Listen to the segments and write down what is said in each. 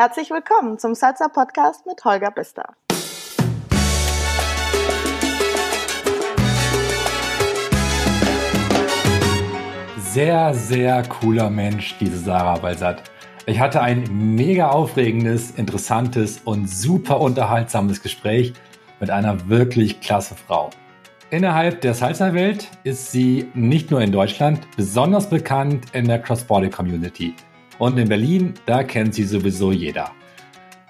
Herzlich willkommen zum Salsa Podcast mit Holger Bister. Sehr, sehr cooler Mensch, diese Sarah Balsat. Ich hatte ein mega aufregendes, interessantes und super unterhaltsames Gespräch mit einer wirklich klasse Frau. Innerhalb der Salsa-Welt ist sie nicht nur in Deutschland besonders bekannt in der Cross-Border-Community. Und in Berlin, da kennt sie sowieso jeder.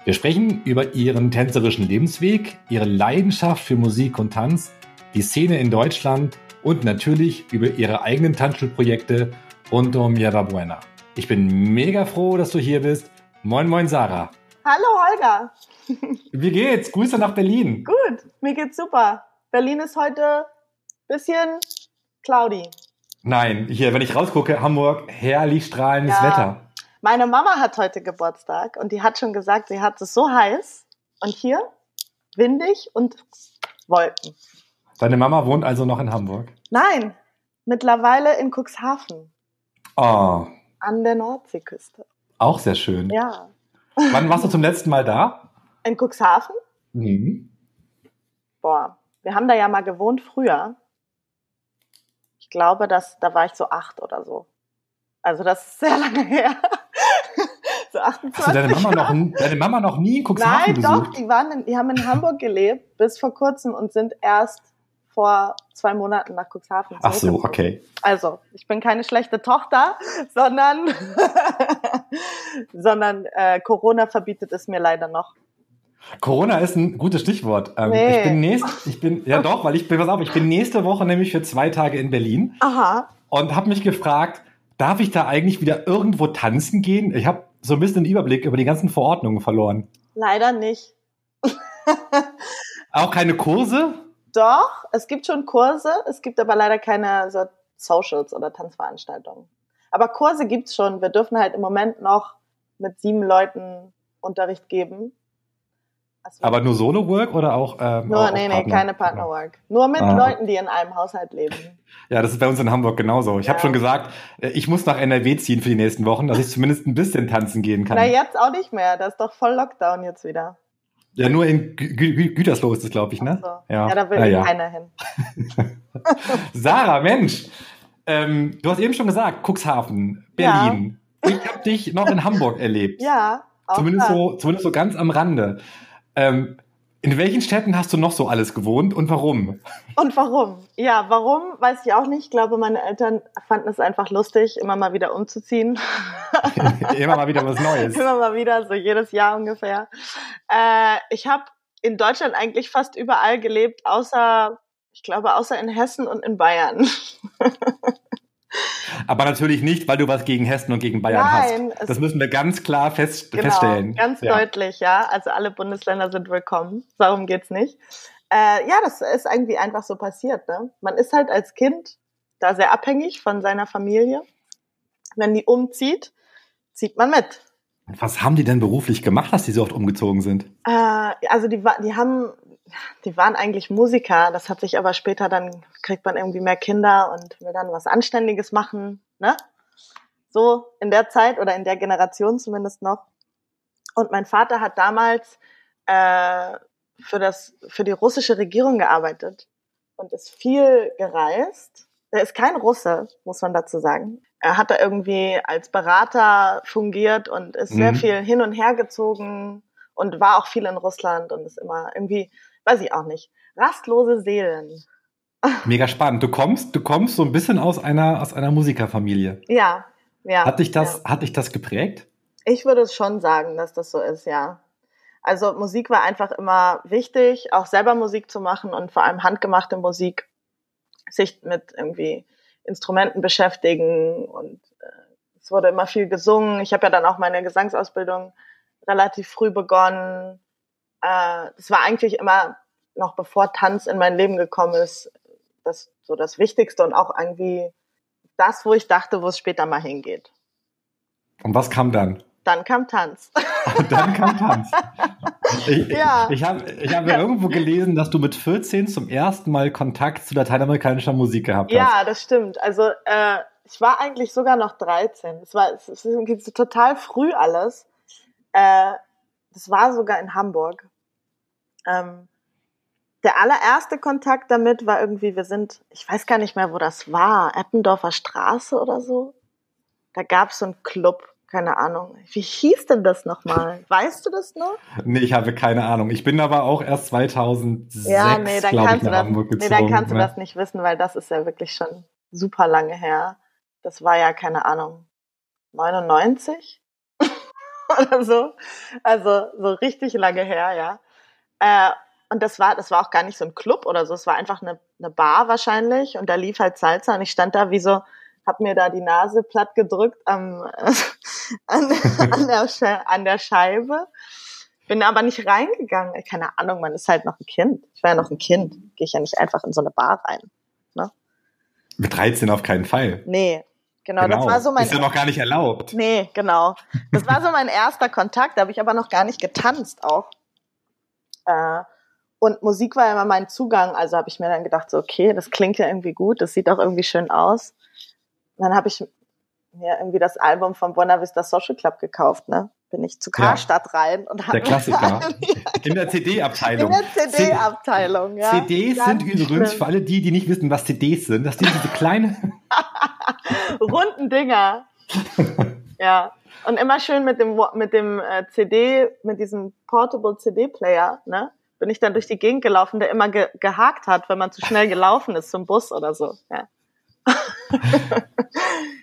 Wir sprechen über ihren tänzerischen Lebensweg, ihre Leidenschaft für Musik und Tanz, die Szene in Deutschland und natürlich über ihre eigenen Tanzschulprojekte rund um Yara Buena. Ich bin mega froh, dass du hier bist. Moin, moin, Sarah. Hallo, Holger. Wie geht's? Grüße nach Berlin. Gut, mir geht's super. Berlin ist heute bisschen cloudy. Nein, hier, wenn ich rausgucke, Hamburg, herrlich strahlendes ja. Wetter. Meine Mama hat heute Geburtstag und die hat schon gesagt, sie hat es so heiß und hier windig und Wolken. Deine Mama wohnt also noch in Hamburg? Nein, mittlerweile in Cuxhaven. Oh. An der Nordseeküste. Auch sehr schön. Ja. Wann warst du zum letzten Mal da? In Cuxhaven? Mhm. Boah, wir haben da ja mal gewohnt früher. Ich glaube, dass, da war ich so acht oder so. Also das ist sehr lange her. So 28 Hast du deine Mama, noch, deine Mama noch nie in Cuxhaven Nein, besucht? doch, die, waren in, die haben in Hamburg gelebt bis vor kurzem und sind erst vor zwei Monaten nach Cuxhaven Ach so, okay. Also, ich bin keine schlechte Tochter, sondern, sondern äh, Corona verbietet es mir leider noch. Corona ist ein gutes Stichwort. Ähm, nee. Ich bin nächst, ich bin, ja doch, weil ich bin, pass auf, ich bin nächste Woche nämlich für zwei Tage in Berlin. Aha. Und habe mich gefragt, darf ich da eigentlich wieder irgendwo tanzen gehen? Ich habe so ein bisschen den Überblick über die ganzen Verordnungen verloren. Leider nicht. Auch keine Kurse? Doch, es gibt schon Kurse, es gibt aber leider keine so Socials oder Tanzveranstaltungen. Aber Kurse gibt's schon. Wir dürfen halt im Moment noch mit sieben Leuten Unterricht geben. Also aber nur Solo-Work oder auch? Ähm, nur, auch nee, nee, keine Partner-Work. Nur mit ah. Leuten, die in einem Haushalt leben. Ja, das ist bei uns in Hamburg genauso. Ich ja. habe schon gesagt, äh, ich muss nach NRW ziehen für die nächsten Wochen, dass ich zumindest ein bisschen tanzen gehen kann. Na, jetzt auch nicht mehr. Das ist doch voll Lockdown jetzt wieder. Ja, nur in Gü Gü Gütersloh ist es, glaube ich, ne? So. Ja. ja, da will ja, ja. keiner hin. Sarah, Mensch, ähm, du hast eben schon gesagt, Cuxhaven, Berlin. Ich habe dich noch in Hamburg erlebt. Ja. Auch zumindest so, zumindest so ganz am Rande. Ähm, in welchen Städten hast du noch so alles gewohnt und warum? Und warum? Ja, warum, weiß ich auch nicht. Ich glaube, meine Eltern fanden es einfach lustig, immer mal wieder umzuziehen. immer mal wieder was Neues. Immer mal wieder, so jedes Jahr ungefähr. Äh, ich habe in Deutschland eigentlich fast überall gelebt, außer, ich glaube, außer in Hessen und in Bayern. Aber natürlich nicht, weil du was gegen Hessen und gegen Bayern Nein, hast. Das müssen wir ganz klar fest, genau, feststellen. Ganz ja. deutlich, ja. Also alle Bundesländer sind willkommen. Darum geht's nicht. Äh, ja, das ist irgendwie einfach so passiert. Ne? Man ist halt als Kind da sehr abhängig von seiner Familie. Wenn die umzieht, zieht man mit. Was haben die denn beruflich gemacht, dass die so oft umgezogen sind? Äh, also die, die haben die waren eigentlich Musiker, das hat sich aber später dann, kriegt man irgendwie mehr Kinder und will dann was Anständiges machen, ne? So in der Zeit oder in der Generation zumindest noch. Und mein Vater hat damals äh, für, das, für die russische Regierung gearbeitet und ist viel gereist. Er ist kein Russe, muss man dazu sagen. Er hat da irgendwie als Berater fungiert und ist mhm. sehr viel hin und her gezogen und war auch viel in Russland und ist immer irgendwie weiß ich auch nicht. Rastlose Seelen. Mega spannend. Du kommst, du kommst so ein bisschen aus einer, aus einer Musikerfamilie. Ja, ja. Hat dich das, ja. hat dich das geprägt? Ich würde schon sagen, dass das so ist, ja. Also Musik war einfach immer wichtig, auch selber Musik zu machen und vor allem handgemachte Musik, sich mit irgendwie Instrumenten beschäftigen und äh, es wurde immer viel gesungen. Ich habe ja dann auch meine Gesangsausbildung relativ früh begonnen äh, das war eigentlich immer noch bevor Tanz in mein Leben gekommen ist, das so das Wichtigste und auch irgendwie das, wo ich dachte, wo es später mal hingeht. Und was kam dann? Dann kam Tanz. dann kam Tanz. Ich, ja. ich habe ich hab ja irgendwo gelesen, dass du mit 14 zum ersten Mal Kontakt zu lateinamerikanischer Musik gehabt hast. Ja, das stimmt. Also äh, ich war eigentlich sogar noch 13. Es war es ist total früh alles. Äh, das war sogar in Hamburg. Ähm, der allererste Kontakt damit war irgendwie, wir sind, ich weiß gar nicht mehr, wo das war, Eppendorfer Straße oder so. Da gab es so einen Club, keine Ahnung. Wie hieß denn das nochmal? Weißt du das noch? Nee, ich habe keine Ahnung. Ich bin aber auch erst 2006, ja, nee, dann kannst ich, das, Hamburg gezogen. Nee, dann kannst du ne? das nicht wissen, weil das ist ja wirklich schon super lange her. Das war ja, keine Ahnung, 99 oder so. Also so richtig lange her, ja. Äh, und das war, das war auch gar nicht so ein Club oder so. Es war einfach eine, eine Bar wahrscheinlich. Und da lief halt Salsa und ich stand da wie so, hab mir da die Nase platt gedrückt am, äh, an, an, der, an der Scheibe. Bin aber nicht reingegangen. Keine Ahnung, man ist halt noch ein Kind. Ich war ja noch ein Kind. Gehe ich ja nicht einfach in so eine Bar rein. Ne? Mit 13 auf keinen Fall. Nee, Genau, genau, das war so mein. Ist ja noch gar nicht erlaubt. Nee, genau. Das war so mein erster Kontakt, da habe ich aber noch gar nicht getanzt auch. Äh, und Musik war ja immer mein Zugang, also habe ich mir dann gedacht, so, okay, das klingt ja irgendwie gut, das sieht auch irgendwie schön aus. Und dann habe ich mir irgendwie das Album von Buena Vista Social Club gekauft, ne? Bin ich zu Karstadt ja, rein und habe Der Klassiker. In der CD-Abteilung. In der CD-Abteilung, ja. CDs Ganz sind übrigens, schlimm. für alle die, die nicht wissen, was CDs sind, das sind diese kleinen runden Dinger. ja. Und immer schön mit dem, mit dem äh, CD, mit diesem Portable CD-Player, ne? Bin ich dann durch die Gegend gelaufen, der immer ge gehakt hat, wenn man zu schnell gelaufen ist zum Bus oder so. Ja.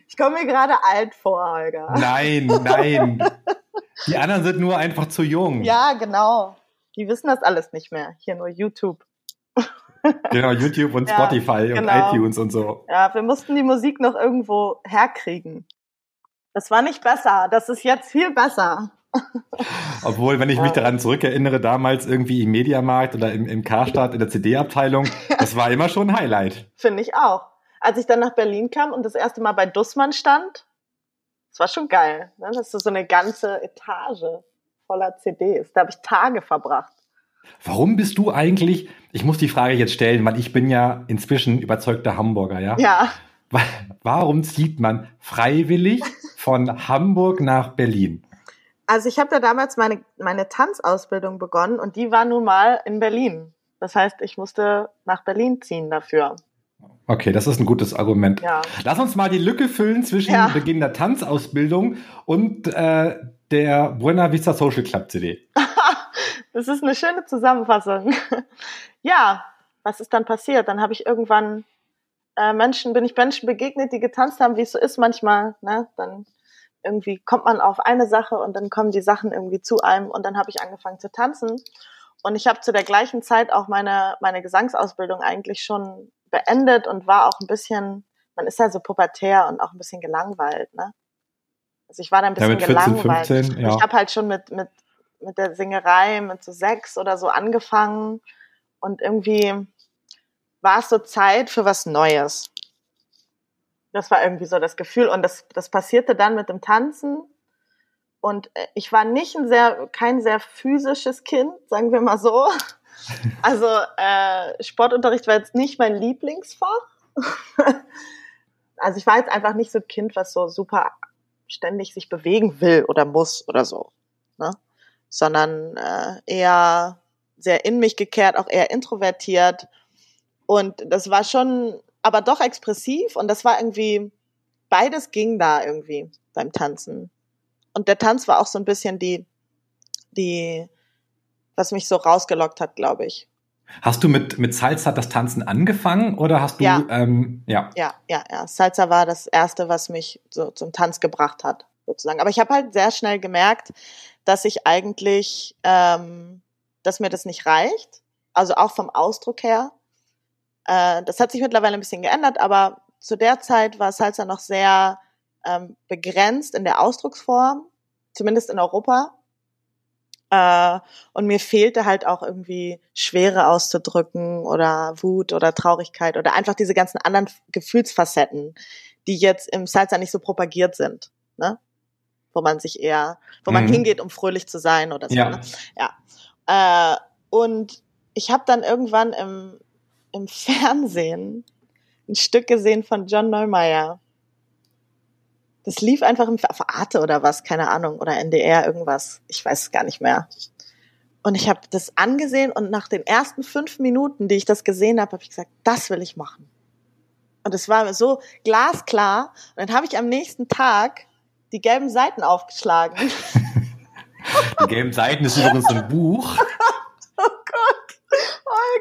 ich komme mir gerade alt vor, Holger. Nein, nein. Die anderen sind nur einfach zu jung. Ja, genau. Die wissen das alles nicht mehr. Hier nur YouTube. Genau, YouTube und Spotify ja, genau. und iTunes und so. Ja, wir mussten die Musik noch irgendwo herkriegen. Das war nicht besser. Das ist jetzt viel besser. Obwohl, wenn ich mich daran zurückerinnere, damals irgendwie im Mediamarkt oder im, im Karstadt in der CD-Abteilung, das war immer schon ein Highlight. Finde ich auch. Als ich dann nach Berlin kam und das erste Mal bei Dussmann stand, das war schon geil. Ne? Das ist so eine ganze Etage voller CDs. Da habe ich Tage verbracht. Warum bist du eigentlich, ich muss die Frage jetzt stellen, weil ich bin ja inzwischen überzeugter Hamburger, ja? Ja. Warum zieht man freiwillig von Hamburg nach Berlin? Also ich habe da damals meine, meine Tanzausbildung begonnen und die war nun mal in Berlin. Das heißt, ich musste nach Berlin ziehen dafür. Okay, das ist ein gutes Argument. Ja. Lass uns mal die Lücke füllen zwischen ja. Beginn der Tanzausbildung und äh, der Buena Vista Social Club CD. Das ist eine schöne Zusammenfassung. ja, was ist dann passiert? Dann habe ich irgendwann äh, Menschen, bin ich Menschen begegnet, die getanzt haben, wie es so ist manchmal. Ne? Dann irgendwie kommt man auf eine Sache und dann kommen die Sachen irgendwie zu einem und dann habe ich angefangen zu tanzen. Und ich habe zu der gleichen Zeit auch meine, meine Gesangsausbildung eigentlich schon beendet und war auch ein bisschen, man ist ja so pubertär und auch ein bisschen gelangweilt, ne? Also ich war da ein bisschen ja, mit 14, gelangweilt. 15, ja. Ich habe halt schon mit, mit mit der Singerei mit so sechs oder so angefangen und irgendwie war es so Zeit für was Neues. Das war irgendwie so das Gefühl und das, das passierte dann mit dem Tanzen und äh, ich war nicht ein sehr, kein sehr physisches Kind, sagen wir mal so. Also äh, Sportunterricht war jetzt nicht mein Lieblingsfach. Also ich war jetzt einfach nicht so ein Kind, was so super ständig sich bewegen will oder muss oder so. Ne? sondern äh, eher sehr in mich gekehrt, auch eher introvertiert. Und das war schon, aber doch expressiv und das war irgendwie, beides ging da irgendwie beim Tanzen. Und der Tanz war auch so ein bisschen die, die, was mich so rausgelockt hat, glaube ich. Hast du mit, mit Salsa das Tanzen angefangen oder hast du, ja. Ähm, ja. Ja, ja, ja. Salsa war das erste, was mich so zum Tanz gebracht hat, sozusagen. Aber ich habe halt sehr schnell gemerkt, dass ich eigentlich, ähm, dass mir das nicht reicht. Also auch vom Ausdruck her. Äh, das hat sich mittlerweile ein bisschen geändert, aber zu der Zeit war Salsa noch sehr ähm, begrenzt in der Ausdrucksform, zumindest in Europa. Äh, und mir fehlte halt auch irgendwie Schwere auszudrücken oder Wut oder Traurigkeit oder einfach diese ganzen anderen Gefühlsfacetten, die jetzt im Salsa nicht so propagiert sind. Ne? wo man sich eher, wo man mhm. hingeht, um fröhlich zu sein oder so. Ja. Ne? ja. Äh, und ich habe dann irgendwann im, im Fernsehen ein Stück gesehen von John Neumeier. Das lief einfach im auf Arte oder was, keine Ahnung, oder NDR irgendwas. Ich weiß es gar nicht mehr. Und ich habe das angesehen und nach den ersten fünf Minuten, die ich das gesehen habe, habe ich gesagt, das will ich machen. Und es war so glasklar. Und dann habe ich am nächsten Tag die gelben Seiten aufgeschlagen. Die gelben Seiten ist übrigens ein Buch.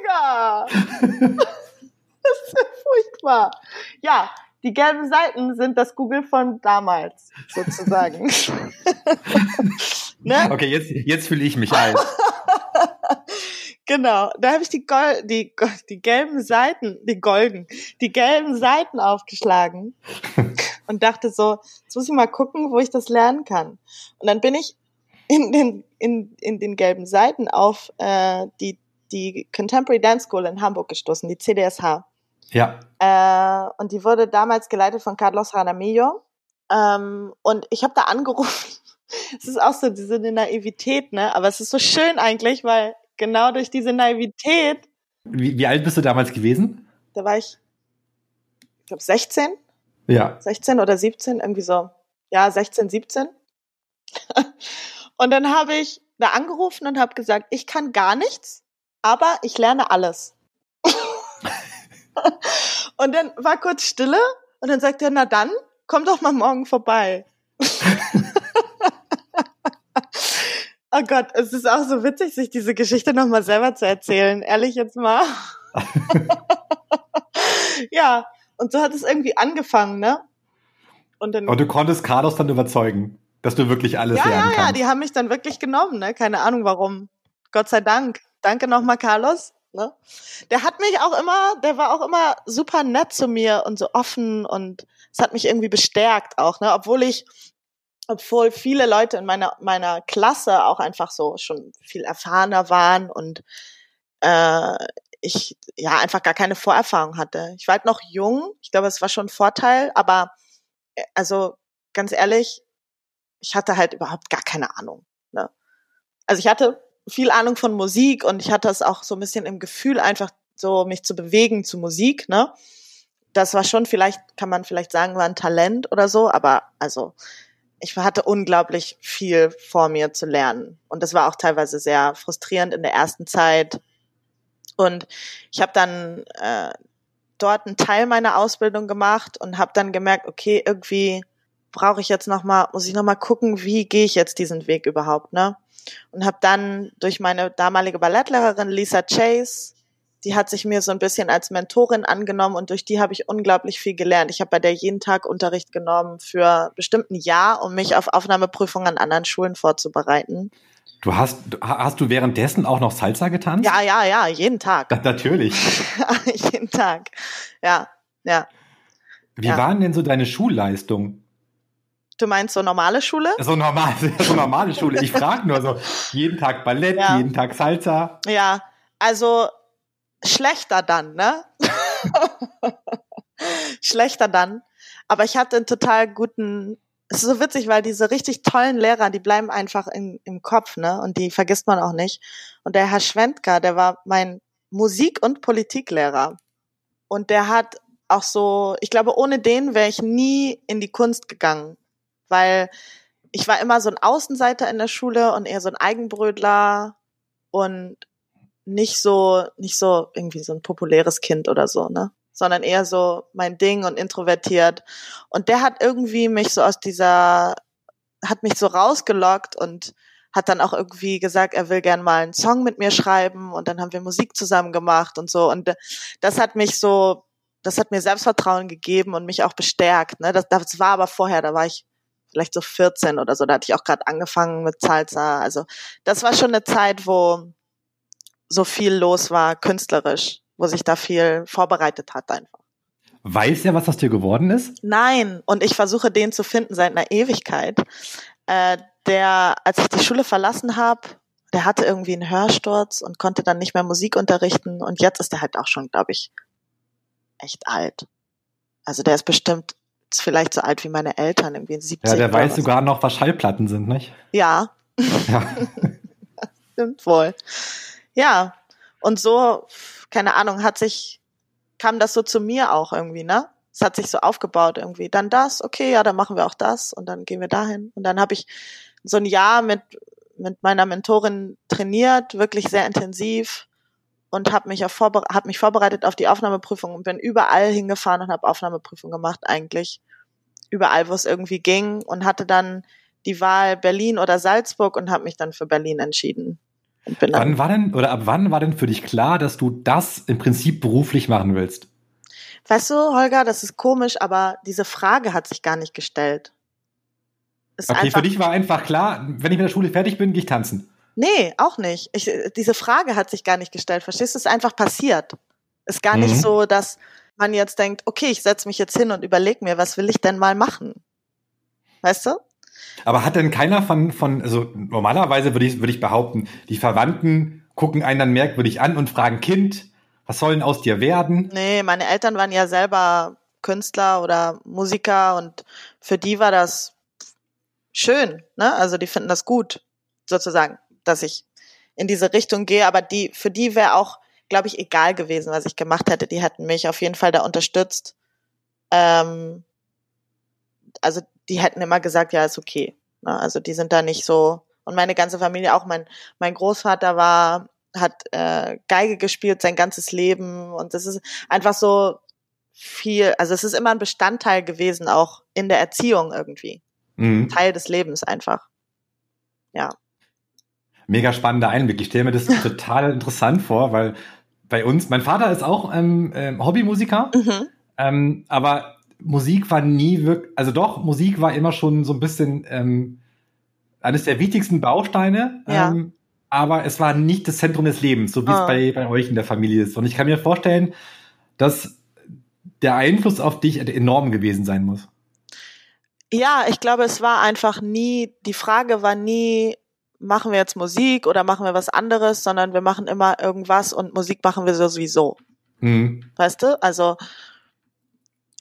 Olga. Das ist ja furchtbar. Ja, die gelben Seiten sind das Google von damals, sozusagen. ne? Okay, jetzt, jetzt fühle ich mich alt. genau, da habe ich die, Gol die, die gelben Seiten, die golden, die gelben Seiten aufgeschlagen und dachte so, jetzt muss ich mal gucken, wo ich das lernen kann. Und dann bin ich in den, in, in den gelben Seiten auf äh, die, die Contemporary Dance School in Hamburg gestoßen, die CDSH. Ja. Äh, und die wurde damals geleitet von Carlos Ranamillo. Ähm, und ich habe da angerufen. es ist auch so diese Naivität, ne? Aber es ist so schön eigentlich, weil genau durch diese Naivität. Wie, wie alt bist du damals gewesen? Da war ich, ich glaube, 16. Ja. 16 oder 17, irgendwie so. Ja, 16, 17. und dann habe ich da angerufen und habe gesagt, ich kann gar nichts, aber ich lerne alles. und dann war kurz Stille und dann sagt er, na dann, komm doch mal morgen vorbei. oh Gott, es ist auch so witzig, sich diese Geschichte nochmal selber zu erzählen. Ehrlich jetzt mal. ja, und so hat es irgendwie angefangen, ne? Und, dann, und du konntest Carlos dann überzeugen, dass du wirklich alles ja, lernen kannst. Ja, ja, die haben mich dann wirklich genommen, ne? Keine Ahnung warum. Gott sei Dank. Danke nochmal, Carlos. Ne? Der hat mich auch immer, der war auch immer super nett zu mir und so offen und es hat mich irgendwie bestärkt auch, ne? Obwohl ich, obwohl viele Leute in meiner meiner Klasse auch einfach so schon viel erfahrener waren und äh, ich ja einfach gar keine Vorerfahrung hatte. Ich war halt noch jung, ich glaube, es war schon ein Vorteil, aber äh, also ganz ehrlich, ich hatte halt überhaupt gar keine Ahnung. Ne? Also ich hatte viel Ahnung von Musik und ich hatte es auch so ein bisschen im Gefühl, einfach so mich zu bewegen zu Musik, ne? Das war schon vielleicht, kann man vielleicht sagen, war ein Talent oder so, aber also ich hatte unglaublich viel vor mir zu lernen. Und das war auch teilweise sehr frustrierend in der ersten Zeit. Und ich habe dann äh, dort einen Teil meiner Ausbildung gemacht und habe dann gemerkt, okay, irgendwie brauche ich jetzt noch mal, muss ich noch mal gucken, wie gehe ich jetzt diesen Weg überhaupt, ne? Und habe dann durch meine damalige Ballettlehrerin Lisa Chase, die hat sich mir so ein bisschen als Mentorin angenommen und durch die habe ich unglaublich viel gelernt. Ich habe bei der jeden Tag Unterricht genommen für bestimmt ein Jahr, um mich auf Aufnahmeprüfungen an anderen Schulen vorzubereiten. Du hast, hast du währenddessen auch noch Salsa getanzt? Ja, ja, ja, jeden Tag. Ja, natürlich. jeden Tag. Ja, ja. Wie ja. waren denn so deine Schulleistungen? Du meinst so normale Schule? So normal, so normale Schule. Ich frage nur so, jeden Tag Ballett, ja. jeden Tag Salsa. Ja, also schlechter dann, ne? schlechter dann. Aber ich hatte einen total guten, es ist so witzig, weil diese richtig tollen Lehrer, die bleiben einfach in, im Kopf, ne? Und die vergisst man auch nicht. Und der Herr Schwendker, der war mein Musik- und Politiklehrer. Und der hat auch so, ich glaube, ohne den wäre ich nie in die Kunst gegangen weil ich war immer so ein Außenseiter in der Schule und eher so ein Eigenbrötler und nicht so, nicht so irgendwie so ein populäres Kind oder so, ne? Sondern eher so mein Ding und introvertiert. Und der hat irgendwie mich so aus dieser, hat mich so rausgelockt und hat dann auch irgendwie gesagt, er will gern mal einen Song mit mir schreiben und dann haben wir Musik zusammen gemacht und so. Und das hat mich so, das hat mir Selbstvertrauen gegeben und mich auch bestärkt. Ne? Das, das war aber vorher, da war ich vielleicht so 14 oder so. Da hatte ich auch gerade angefangen mit Salsa. Also das war schon eine Zeit, wo so viel los war, künstlerisch, wo sich da viel vorbereitet hat einfach. Weiß er, was aus dir geworden ist? Nein, und ich versuche den zu finden seit einer Ewigkeit. Äh, der, als ich die Schule verlassen habe, der hatte irgendwie einen Hörsturz und konnte dann nicht mehr Musik unterrichten und jetzt ist er halt auch schon, glaube ich, echt alt. Also der ist bestimmt ist vielleicht so alt wie meine Eltern, irgendwie 70. Ja, der weiß sogar noch, was Schallplatten sind, nicht? Ja. Ja. das stimmt wohl. Ja. Und so, keine Ahnung, hat sich, kam das so zu mir auch irgendwie, ne? Es hat sich so aufgebaut irgendwie. Dann das, okay, ja, dann machen wir auch das und dann gehen wir dahin. Und dann habe ich so ein Jahr mit, mit meiner Mentorin trainiert, wirklich sehr intensiv und habe mich, auf hab mich vorbereitet auf die Aufnahmeprüfung und bin überall hingefahren und habe Aufnahmeprüfung gemacht eigentlich. Überall, wo es irgendwie ging und hatte dann die Wahl Berlin oder Salzburg und habe mich dann für Berlin entschieden. wann war denn oder ab wann war denn für dich klar, dass du das im Prinzip beruflich machen willst? Weißt du, Holger, das ist komisch, aber diese Frage hat sich gar nicht gestellt. Ist okay, für dich war einfach klar, wenn ich mit der Schule fertig bin, gehe ich tanzen. Nee, auch nicht. Ich, diese Frage hat sich gar nicht gestellt. Verstehst du? Es ist einfach passiert. Ist gar mhm. nicht so, dass man jetzt denkt, okay, ich setze mich jetzt hin und überlege mir, was will ich denn mal machen? Weißt du? Aber hat denn keiner von, von also normalerweise würde ich, würde ich behaupten, die Verwandten gucken einen dann merkwürdig an und fragen, Kind, was soll denn aus dir werden? Nee, meine Eltern waren ja selber Künstler oder Musiker und für die war das schön, ne? Also die finden das gut, sozusagen, dass ich in diese Richtung gehe, aber die, für die wäre auch, glaube ich, egal gewesen, was ich gemacht hätte. Die hätten mich auf jeden Fall da unterstützt. Ähm, also die hätten immer gesagt, ja, ist okay. Ne? Also die sind da nicht so. Und meine ganze Familie, auch mein, mein Großvater war hat äh, Geige gespielt sein ganzes Leben und das ist einfach so viel, also es ist immer ein Bestandteil gewesen, auch in der Erziehung irgendwie. Mhm. Teil des Lebens einfach. Ja. Mega spannender Einblick. Ich stelle mir das total interessant vor, weil bei uns, mein Vater ist auch ähm, ähm, Hobbymusiker, mhm. ähm, aber Musik war nie wirklich, also doch, Musik war immer schon so ein bisschen ähm, eines der wichtigsten Bausteine. Ja. Ähm, aber es war nicht das Zentrum des Lebens, so wie es ah. bei, bei euch in der Familie ist. Und ich kann mir vorstellen, dass der Einfluss auf dich enorm gewesen sein muss. Ja, ich glaube, es war einfach nie, die Frage war nie, machen wir jetzt Musik oder machen wir was anderes, sondern wir machen immer irgendwas und Musik machen wir sowieso. Mhm. Weißt du? Also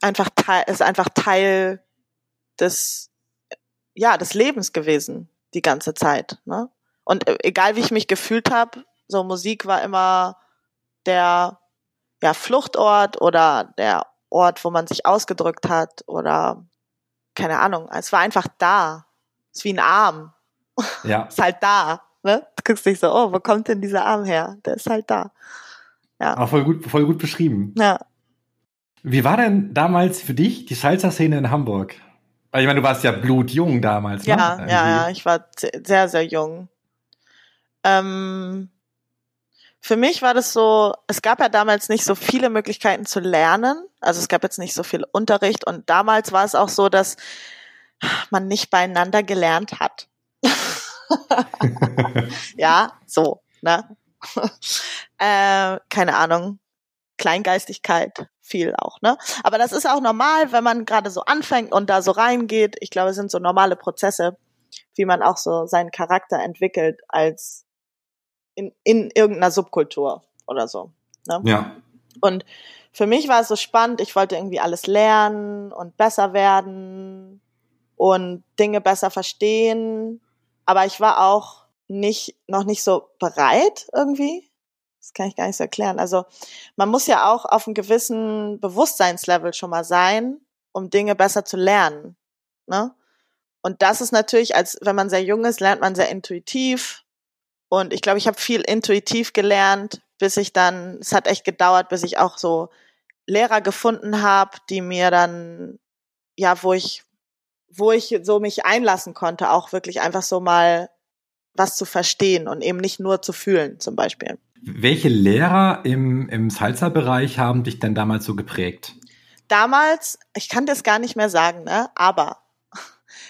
einfach Teil, ist einfach Teil des, ja, des Lebens gewesen, die ganze Zeit. Ne? Und äh, egal wie ich mich gefühlt habe, so Musik war immer der ja, Fluchtort oder der Ort, wo man sich ausgedrückt hat oder keine Ahnung. Es war einfach da. Es ist wie ein Arm. Ja. ist halt da. Ne? Du guckst dich so, oh, wo kommt denn dieser Arm her? Der ist halt da. Ja. Auch voll gut, voll gut beschrieben. Ja. Wie war denn damals für dich die Salsa-Szene in Hamburg? Weil ich meine, du warst ja blutjung damals, ne? Ja, ja, ja, ich war sehr, sehr jung. Ähm, für mich war das so, es gab ja damals nicht so viele Möglichkeiten zu lernen. Also es gab jetzt nicht so viel Unterricht und damals war es auch so, dass man nicht beieinander gelernt hat. ja, so, ne? äh, keine Ahnung. Kleingeistigkeit viel auch, ne? Aber das ist auch normal, wenn man gerade so anfängt und da so reingeht. Ich glaube, es sind so normale Prozesse, wie man auch so seinen Charakter entwickelt als in, in irgendeiner Subkultur oder so. Ne? Ja. Und für mich war es so spannend, ich wollte irgendwie alles lernen und besser werden und Dinge besser verstehen, aber ich war auch nicht, noch nicht so bereit irgendwie. Das kann ich gar nicht so erklären. Also man muss ja auch auf einem gewissen Bewusstseinslevel schon mal sein, um Dinge besser zu lernen. Ne? Und das ist natürlich, als wenn man sehr jung ist, lernt man sehr intuitiv und ich glaube, ich habe viel intuitiv gelernt, bis ich dann, es hat echt gedauert, bis ich auch so Lehrer gefunden habe, die mir dann, ja, wo ich, wo ich so mich einlassen konnte, auch wirklich einfach so mal was zu verstehen und eben nicht nur zu fühlen, zum Beispiel. Welche Lehrer im, im Salsa-Bereich haben dich denn damals so geprägt? Damals, ich kann das gar nicht mehr sagen, ne? Aber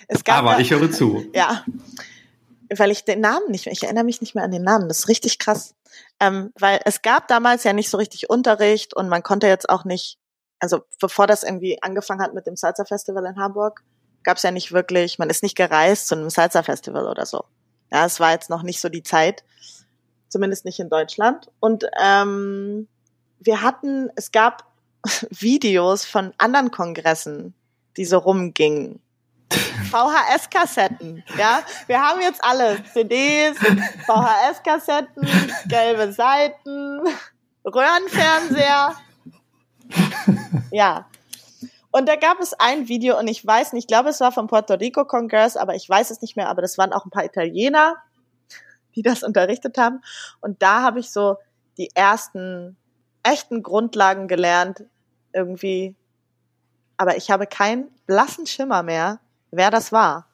es gab. Aber ich höre zu. Ja weil ich den Namen nicht mehr, ich erinnere mich nicht mehr an den Namen, das ist richtig krass. Ähm, weil es gab damals ja nicht so richtig Unterricht und man konnte jetzt auch nicht, also bevor das irgendwie angefangen hat mit dem Salsa Festival in Hamburg, gab es ja nicht wirklich, man ist nicht gereist zu einem Salsa Festival oder so. Ja, es war jetzt noch nicht so die Zeit, zumindest nicht in Deutschland. Und ähm, wir hatten, es gab Videos von anderen Kongressen, die so rumgingen. VHS-Kassetten, ja. Wir haben jetzt alle CDs, VHS-Kassetten, gelbe Seiten, Röhrenfernseher. Ja. Und da gab es ein Video und ich weiß nicht, ich glaube, es war vom Puerto Rico Kongress, aber ich weiß es nicht mehr, aber das waren auch ein paar Italiener, die das unterrichtet haben. Und da habe ich so die ersten echten Grundlagen gelernt, irgendwie. Aber ich habe keinen blassen Schimmer mehr, wer das war.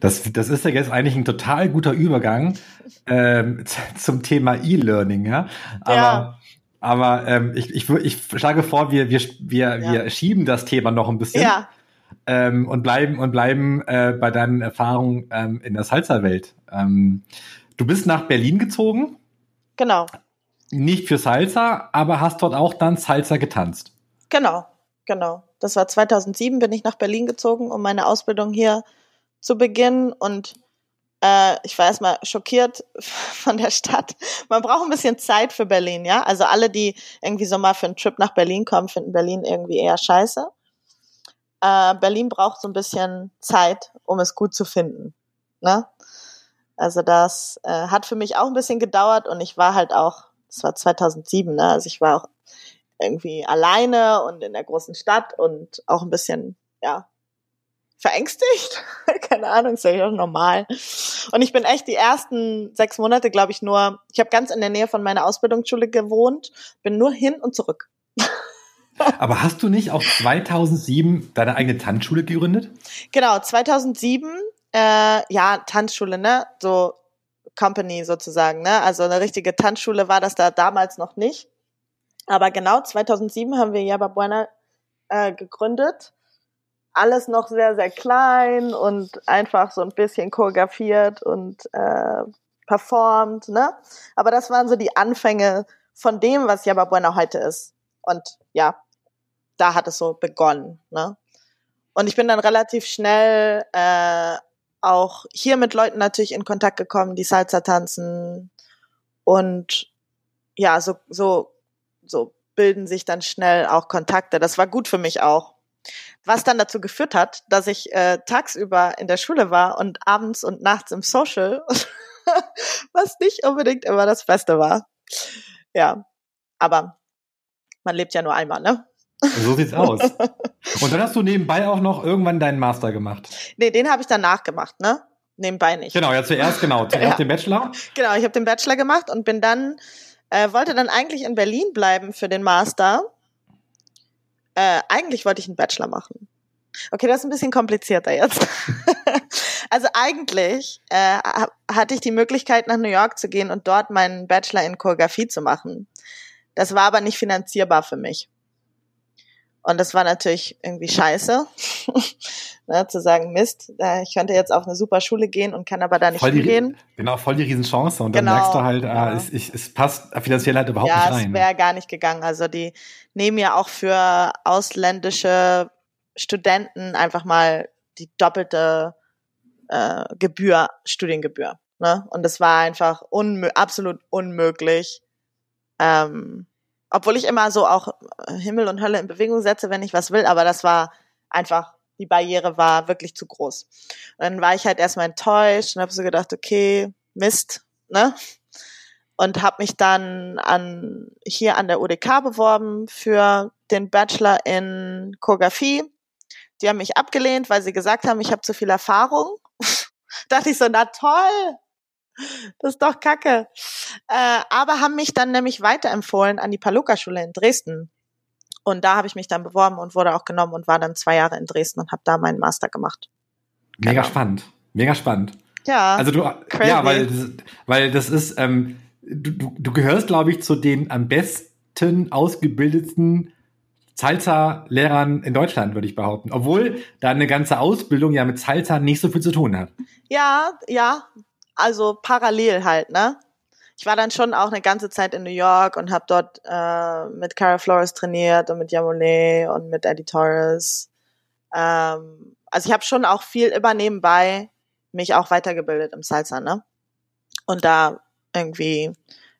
Das, das ist ja jetzt eigentlich ein total guter Übergang ähm, zum Thema E-Learning, ja. Aber, ja. Aber ähm, ich, ich, ich schlage vor, wir, wir, wir, ja. wir schieben das Thema noch ein bisschen ja. ähm, und bleiben und bleiben äh, bei deinen Erfahrungen ähm, in der Salsa-Welt. Ähm, du bist nach Berlin gezogen. Genau. Nicht für Salsa, aber hast dort auch dann Salsa getanzt. Genau, genau. Das war 2007, bin ich nach Berlin gezogen, um meine Ausbildung hier zu beginnen und äh, ich war erstmal schockiert von der Stadt. Man braucht ein bisschen Zeit für Berlin, ja. Also alle, die irgendwie so mal für einen Trip nach Berlin kommen, finden Berlin irgendwie eher scheiße. Äh, Berlin braucht so ein bisschen Zeit, um es gut zu finden. Ne? Also das äh, hat für mich auch ein bisschen gedauert und ich war halt auch, das war 2007, ne? also ich war auch irgendwie alleine und in der großen Stadt und auch ein bisschen, ja, verängstigt. Keine Ahnung, ist ja normal. Und ich bin echt die ersten sechs Monate, glaube ich, nur, ich habe ganz in der Nähe von meiner Ausbildungsschule gewohnt, bin nur hin und zurück. Aber hast du nicht auch 2007 deine eigene Tanzschule gegründet? Genau, 2007, äh, ja, Tanzschule, ne, so Company sozusagen, ne, also eine richtige Tanzschule war das da damals noch nicht. Aber genau 2007 haben wir Yaba Buena äh, gegründet alles noch sehr, sehr klein und einfach so ein bisschen choreografiert und äh, performt, ne? Aber das waren so die Anfänge von dem, was Yaba Bueno heute ist. Und ja, da hat es so begonnen, ne? Und ich bin dann relativ schnell äh, auch hier mit Leuten natürlich in Kontakt gekommen, die Salsa tanzen und ja, so, so, so bilden sich dann schnell auch Kontakte. Das war gut für mich auch, was dann dazu geführt hat, dass ich äh, tagsüber in der Schule war und abends und nachts im Social, was nicht unbedingt immer das Beste war. Ja, aber man lebt ja nur einmal, ne? So sieht's aus. Und dann hast du nebenbei auch noch irgendwann deinen Master gemacht. Nee, den habe ich danach gemacht, ne? Nebenbei nicht. Genau, ja zuerst genau, zuerst ja. den Bachelor. Genau, ich habe den Bachelor gemacht und bin dann äh, wollte dann eigentlich in Berlin bleiben für den Master äh, eigentlich wollte ich einen Bachelor machen. Okay, das ist ein bisschen komplizierter jetzt. also eigentlich äh, hatte ich die Möglichkeit, nach New York zu gehen und dort meinen Bachelor in Choreografie zu machen. Das war aber nicht finanzierbar für mich. Und das war natürlich irgendwie scheiße, ne, zu sagen, Mist, ich könnte jetzt auf eine super Schule gehen und kann aber da nicht voll hingehen. genau, voll die Riesenchance. Und genau, dann merkst du halt, ja. es, es, es, passt finanziell halt überhaupt ja, nicht rein. Ja, es wäre gar nicht gegangen. Also die nehmen ja auch für ausländische Studenten einfach mal die doppelte äh, Gebühr, Studiengebühr. Ne? Und das war einfach unmö absolut unmöglich. Ähm, obwohl ich immer so auch äh, Himmel und Hölle in Bewegung setze, wenn ich was will, aber das war einfach, die Barriere war wirklich zu groß. Und dann war ich halt erstmal enttäuscht und habe so gedacht, okay, Mist, ne? Und habe mich dann an hier an der UDK beworben für den Bachelor in Choreografie. Die haben mich abgelehnt, weil sie gesagt haben, ich habe zu viel Erfahrung. Dachte ich so, na toll, das ist doch kacke. Äh, aber haben mich dann nämlich weiterempfohlen an die Paluca-Schule in Dresden. Und da habe ich mich dann beworben und wurde auch genommen und war dann zwei Jahre in Dresden und habe da meinen Master gemacht. Mega genau. spannend. Mega spannend. Ja. Also du, crazy. ja, weil, weil das ist, ähm, du, du, du gehörst, glaube ich, zu den am besten ausgebildeten Salsa-Lehrern in Deutschland, würde ich behaupten. Obwohl da eine ganze Ausbildung ja mit Salsa nicht so viel zu tun hat. Ja, ja, also parallel halt, ne? Ich war dann schon auch eine ganze Zeit in New York und habe dort äh, mit Cara Flores trainiert und mit Yamole und mit Eddie Torres. Ähm, also ich habe schon auch viel immer nebenbei mich auch weitergebildet im Salsa, ne? Und da irgendwie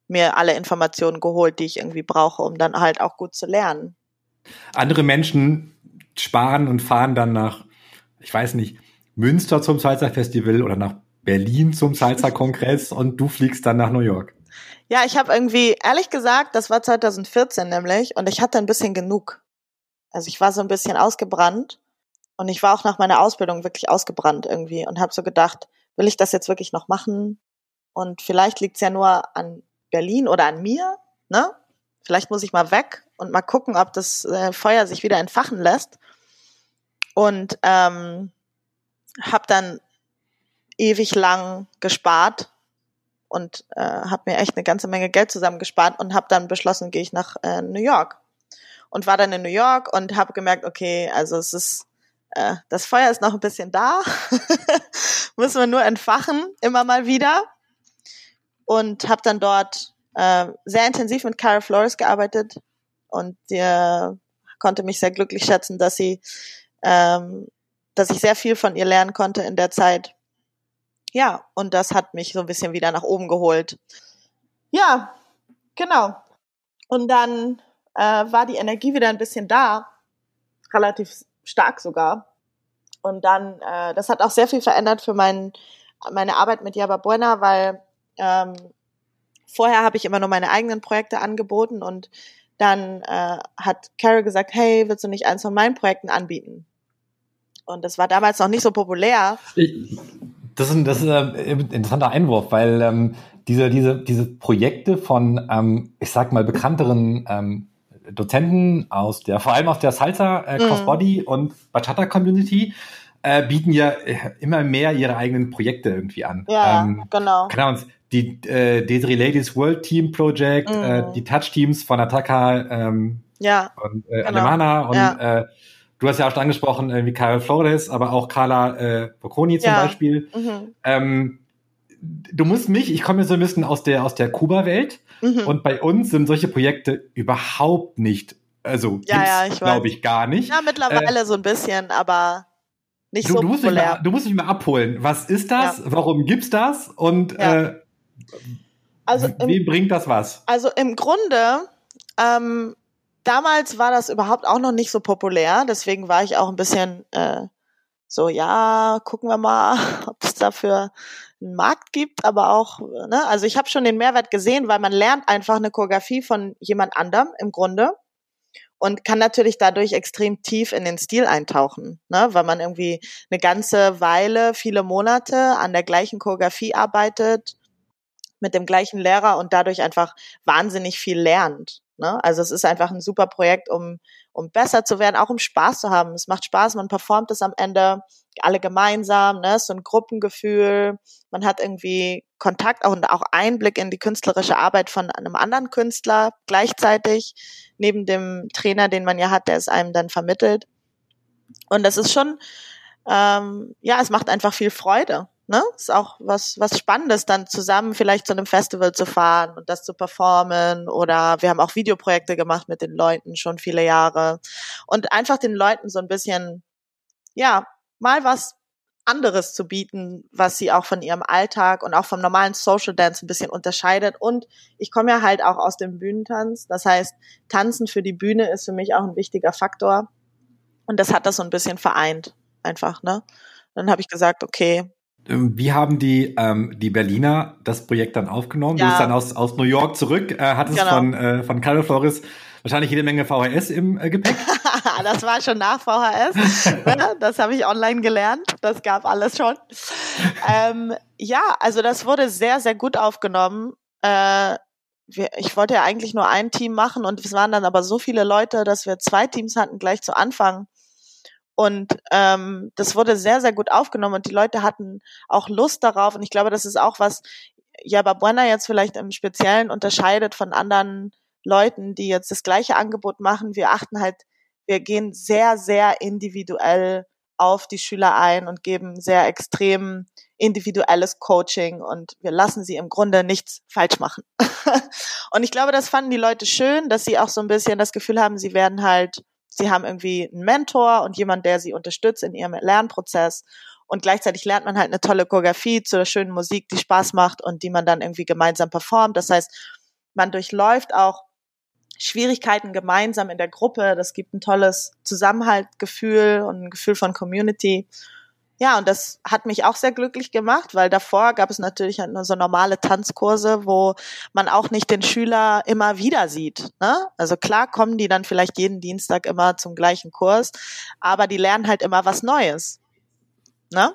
mir alle Informationen geholt, die ich irgendwie brauche, um dann halt auch gut zu lernen. Andere Menschen sparen und fahren dann nach, ich weiß nicht, Münster zum Salsa Festival oder nach Berlin zum Salsa-Kongress und du fliegst dann nach New York. Ja, ich habe irgendwie, ehrlich gesagt, das war 2014 nämlich, und ich hatte ein bisschen genug. also ich war so ein bisschen ausgebrannt und ich war auch nach meiner Ausbildung wirklich ausgebrannt irgendwie und habe so gedacht, will ich das jetzt wirklich noch machen? Und vielleicht liegt's ja nur an Berlin oder an mir, ne? Vielleicht muss ich mal weg und mal gucken, ob das äh, Feuer sich wieder entfachen lässt. Und ähm, habe dann ewig lang gespart und äh, habe mir echt eine ganze Menge Geld zusammengespart und habe dann beschlossen, gehe ich nach äh, New York. Und war dann in New York und habe gemerkt, okay, also es ist äh, das Feuer ist noch ein bisschen da, müssen wir nur entfachen immer mal wieder. Und habe dann dort äh, sehr intensiv mit Cara Flores gearbeitet und der konnte mich sehr glücklich schätzen, dass sie ähm, dass ich sehr viel von ihr lernen konnte in der Zeit. Ja, und das hat mich so ein bisschen wieder nach oben geholt. Ja, genau. Und dann äh, war die Energie wieder ein bisschen da, relativ stark sogar. Und dann, äh, das hat auch sehr viel verändert für mein, meine Arbeit mit Yaba Buena, weil ähm, vorher habe ich immer nur meine eigenen Projekte angeboten und dann äh, hat Carol gesagt, hey, willst du nicht eins von meinen Projekten anbieten? Und das war damals noch nicht so populär. Das ist ein, das ist ein interessanter Einwurf, weil ähm, diese, diese, diese Projekte von, ähm, ich sag mal, bekannteren ähm, Dozenten aus der, vor allem aus der Salsa, äh, mhm. Crossbody mm. und Bachata Community, äh, bieten ja äh, immer mehr ihre eigenen Projekte irgendwie an. Ja, ähm, genau. Keine Ahnung, die äh, Desiree Ladies World Team Project, mm. äh, die Touch Teams von Ataka ähm, ja, und äh, genau. Alemana und ja. äh, du hast ja auch schon angesprochen, äh, wie Karel Flores, aber auch Carla äh, Bocconi zum ja. Beispiel. Mhm. Ähm, du musst mich, ich komme ja so ein bisschen aus der, aus der Kuba-Welt mhm. und bei uns sind solche Projekte überhaupt nicht, also ja, ja, glaube ich gar nicht. Ja, mittlerweile äh, so ein bisschen, aber nicht du, so du musst populär. Mich mal, du musst mich mal abholen. Was ist das? Ja. Warum gibt's das? Und äh, also wem im, bringt das was? Also im Grunde ähm, damals war das überhaupt auch noch nicht so populär, deswegen war ich auch ein bisschen äh, so, ja, gucken wir mal, ob es dafür einen Markt gibt, aber auch, ne, also ich habe schon den Mehrwert gesehen, weil man lernt einfach eine Choreografie von jemand anderem im Grunde und kann natürlich dadurch extrem tief in den Stil eintauchen, ne, weil man irgendwie eine ganze Weile, viele Monate an der gleichen Choreografie arbeitet mit dem gleichen Lehrer und dadurch einfach wahnsinnig viel lernt. Ne? Also es ist einfach ein super Projekt, um, um besser zu werden, auch um Spaß zu haben. Es macht Spaß, man performt es am Ende alle gemeinsam, ne? so ein Gruppengefühl. Man hat irgendwie Kontakt und auch Einblick in die künstlerische Arbeit von einem anderen Künstler gleichzeitig, neben dem Trainer, den man ja hat, der es einem dann vermittelt. Und das ist schon, ähm, ja, es macht einfach viel Freude ne, ist auch was, was Spannendes, dann zusammen vielleicht zu einem Festival zu fahren und das zu performen. Oder wir haben auch Videoprojekte gemacht mit den Leuten schon viele Jahre. Und einfach den Leuten so ein bisschen, ja, mal was anderes zu bieten, was sie auch von ihrem Alltag und auch vom normalen Social Dance ein bisschen unterscheidet. Und ich komme ja halt auch aus dem Bühnentanz. Das heißt, Tanzen für die Bühne ist für mich auch ein wichtiger Faktor. Und das hat das so ein bisschen vereint, einfach, ne? Dann habe ich gesagt, okay, wie haben die, ähm, die Berliner das Projekt dann aufgenommen? Ja. Du bist dann aus, aus New York zurück, äh, hattest genau. von, äh, von Carlo Flores wahrscheinlich jede Menge VHS im äh, Gepäck. das war schon nach VHS. Ne? das habe ich online gelernt. Das gab alles schon. Ähm, ja, also das wurde sehr, sehr gut aufgenommen. Äh, wir, ich wollte ja eigentlich nur ein Team machen und es waren dann aber so viele Leute, dass wir zwei Teams hatten gleich zu Anfang. Und ähm, das wurde sehr, sehr gut aufgenommen und die Leute hatten auch Lust darauf. Und ich glaube, das ist auch was Yababuena jetzt vielleicht im Speziellen unterscheidet von anderen Leuten, die jetzt das gleiche Angebot machen. Wir achten halt, wir gehen sehr, sehr individuell auf die Schüler ein und geben sehr extrem individuelles Coaching und wir lassen sie im Grunde nichts falsch machen. und ich glaube, das fanden die Leute schön, dass sie auch so ein bisschen das Gefühl haben, sie werden halt sie haben irgendwie einen Mentor und jemand, der sie unterstützt in ihrem Lernprozess. Und gleichzeitig lernt man halt eine tolle Choreografie zu der schönen Musik, die Spaß macht und die man dann irgendwie gemeinsam performt. Das heißt, man durchläuft auch Schwierigkeiten gemeinsam in der Gruppe. Das gibt ein tolles Zusammenhaltgefühl und ein Gefühl von Community. Ja, und das hat mich auch sehr glücklich gemacht, weil davor gab es natürlich nur so normale Tanzkurse, wo man auch nicht den Schüler immer wieder sieht. Ne? Also klar kommen die dann vielleicht jeden Dienstag immer zum gleichen Kurs, aber die lernen halt immer was Neues. Ne?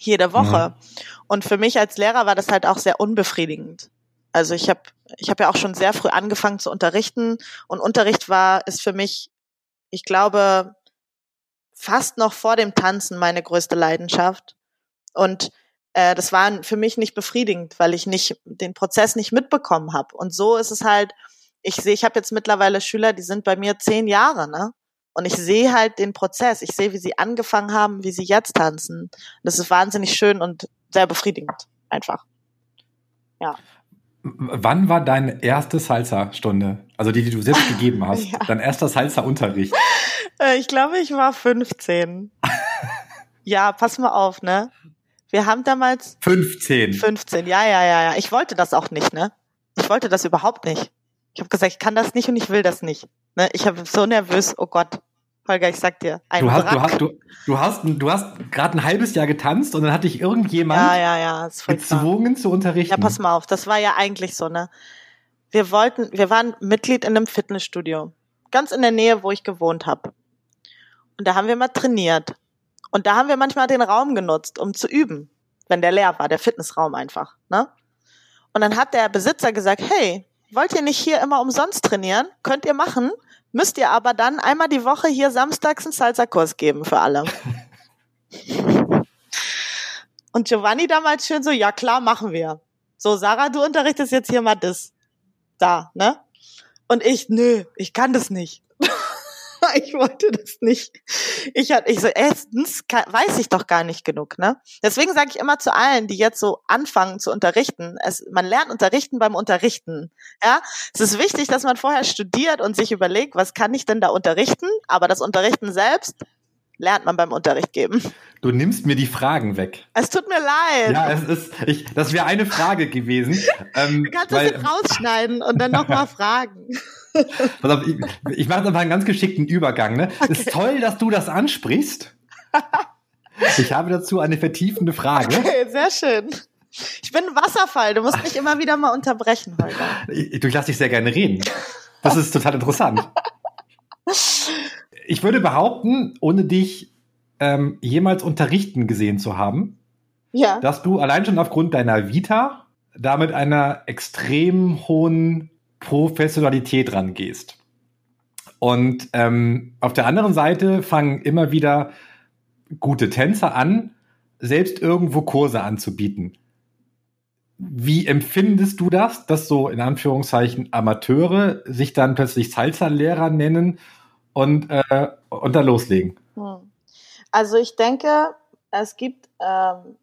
Jede Woche. Mhm. Und für mich als Lehrer war das halt auch sehr unbefriedigend. Also ich habe ich hab ja auch schon sehr früh angefangen zu unterrichten und Unterricht war ist für mich, ich glaube, fast noch vor dem Tanzen meine größte Leidenschaft. Und äh, das war für mich nicht befriedigend, weil ich nicht den Prozess nicht mitbekommen habe. Und so ist es halt, ich sehe, ich habe jetzt mittlerweile Schüler, die sind bei mir zehn Jahre, ne? Und ich sehe halt den Prozess. Ich sehe, wie sie angefangen haben, wie sie jetzt tanzen. Das ist wahnsinnig schön und sehr befriedigend, einfach. Ja. Wann war deine erste Salsa-Stunde? Also die, die du selbst gegeben hast. ja. Dein erster Salsa-Unterricht. Äh, ich glaube, ich war 15. ja, pass mal auf, ne? Wir haben damals 15. 15, ja, ja, ja, ja. Ich wollte das auch nicht, ne? Ich wollte das überhaupt nicht. Ich habe gesagt, ich kann das nicht und ich will das nicht. Ne? Ich habe so nervös, oh Gott. Holger, ich sag dir, ein du hast, du hast, du, du hast, du hast gerade ein halbes Jahr getanzt und dann hat dich irgendjemand ja, ja, ja, gezwungen zu unterrichten. Ja, pass mal auf, das war ja eigentlich so, ne? Wir wollten, wir waren Mitglied in einem Fitnessstudio, ganz in der Nähe, wo ich gewohnt habe. Und da haben wir mal trainiert. Und da haben wir manchmal den Raum genutzt, um zu üben, wenn der leer war, der Fitnessraum einfach, ne? Und dann hat der Besitzer gesagt, hey, wollt ihr nicht hier immer umsonst trainieren? Könnt ihr machen? Müsst ihr aber dann einmal die Woche hier samstags einen Salsa-Kurs geben für alle. Und Giovanni damals schön so, ja klar, machen wir. So, Sarah, du unterrichtest jetzt hier mal das. Da, ne? Und ich, nö, ich kann das nicht. ich wollte das nicht. Ich hatte, ich so, erstens weiß ich doch gar nicht genug, ne? Deswegen sage ich immer zu allen, die jetzt so anfangen zu unterrichten, es, man lernt unterrichten beim Unterrichten, ja? Es ist wichtig, dass man vorher studiert und sich überlegt, was kann ich denn da unterrichten? Aber das Unterrichten selbst lernt man beim Unterricht geben. Du nimmst mir die Fragen weg. Es tut mir leid. Ja, es ist, ich, das wäre eine Frage gewesen. Ähm, du kannst weil, das jetzt rausschneiden und dann nochmal fragen. Pass auf, ich, ich mache einfach einen ganz geschickten Übergang. Ne? Okay. Ist toll, dass du das ansprichst. Ich habe dazu eine vertiefende Frage. Okay, sehr schön. Ich bin ein Wasserfall. Du musst mich immer wieder mal unterbrechen, Holger. Ich, du lass dich sehr gerne reden. Das ist total interessant. Ich würde behaupten, ohne dich ähm, jemals unterrichten gesehen zu haben, ja. dass du allein schon aufgrund deiner Vita da mit einer extrem hohen Professionalität rangehst. Und ähm, auf der anderen Seite fangen immer wieder gute Tänzer an, selbst irgendwo Kurse anzubieten. Wie empfindest du das, dass so in Anführungszeichen Amateure sich dann plötzlich Salsa-Lehrer nennen und, äh, und dann loslegen? Hm. Also ich denke, es gibt ähm,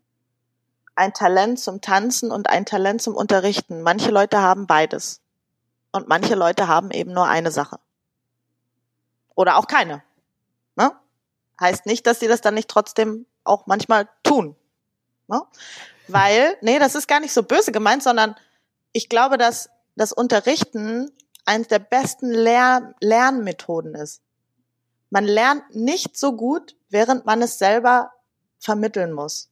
ein Talent zum Tanzen und ein Talent zum Unterrichten. Manche Leute haben beides. Und manche Leute haben eben nur eine Sache. Oder auch keine. Ne? Heißt nicht, dass sie das dann nicht trotzdem auch manchmal tun. Ne? Weil, nee, das ist gar nicht so böse gemeint, sondern ich glaube, dass das Unterrichten eines der besten Lehr Lernmethoden ist. Man lernt nicht so gut, während man es selber vermitteln muss.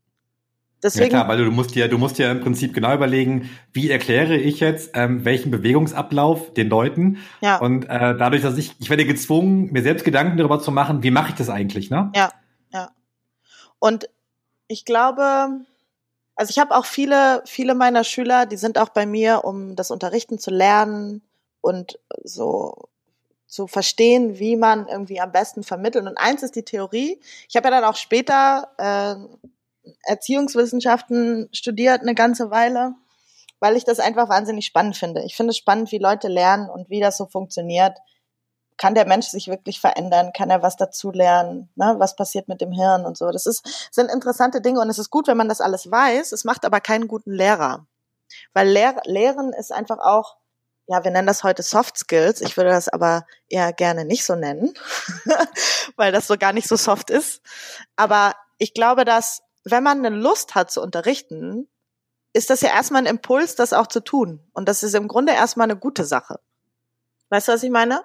Deswegen, ja klar, weil du, du musst ja, du musst ja im Prinzip genau überlegen, wie erkläre ich jetzt ähm, welchen Bewegungsablauf den Leuten. Ja. Und äh, dadurch, dass ich, ich werde gezwungen, mir selbst Gedanken darüber zu machen, wie mache ich das eigentlich, ne? Ja, ja. Und ich glaube, also ich habe auch viele, viele meiner Schüler, die sind auch bei mir, um das Unterrichten zu lernen und so zu verstehen, wie man irgendwie am besten vermittelt. Und eins ist die Theorie. Ich habe ja dann auch später äh, Erziehungswissenschaften studiert eine ganze Weile, weil ich das einfach wahnsinnig spannend finde. Ich finde es spannend, wie Leute lernen und wie das so funktioniert. Kann der Mensch sich wirklich verändern? Kann er was dazu lernen? Ne? Was passiert mit dem Hirn und so? Das ist, sind interessante Dinge und es ist gut, wenn man das alles weiß. Es macht aber keinen guten Lehrer. Weil Lehr Lehren ist einfach auch, ja, wir nennen das heute Soft Skills. Ich würde das aber eher gerne nicht so nennen, weil das so gar nicht so soft ist. Aber ich glaube, dass wenn man eine Lust hat zu unterrichten, ist das ja erstmal ein Impuls, das auch zu tun. Und das ist im Grunde erstmal eine gute Sache. Weißt du, was ich meine?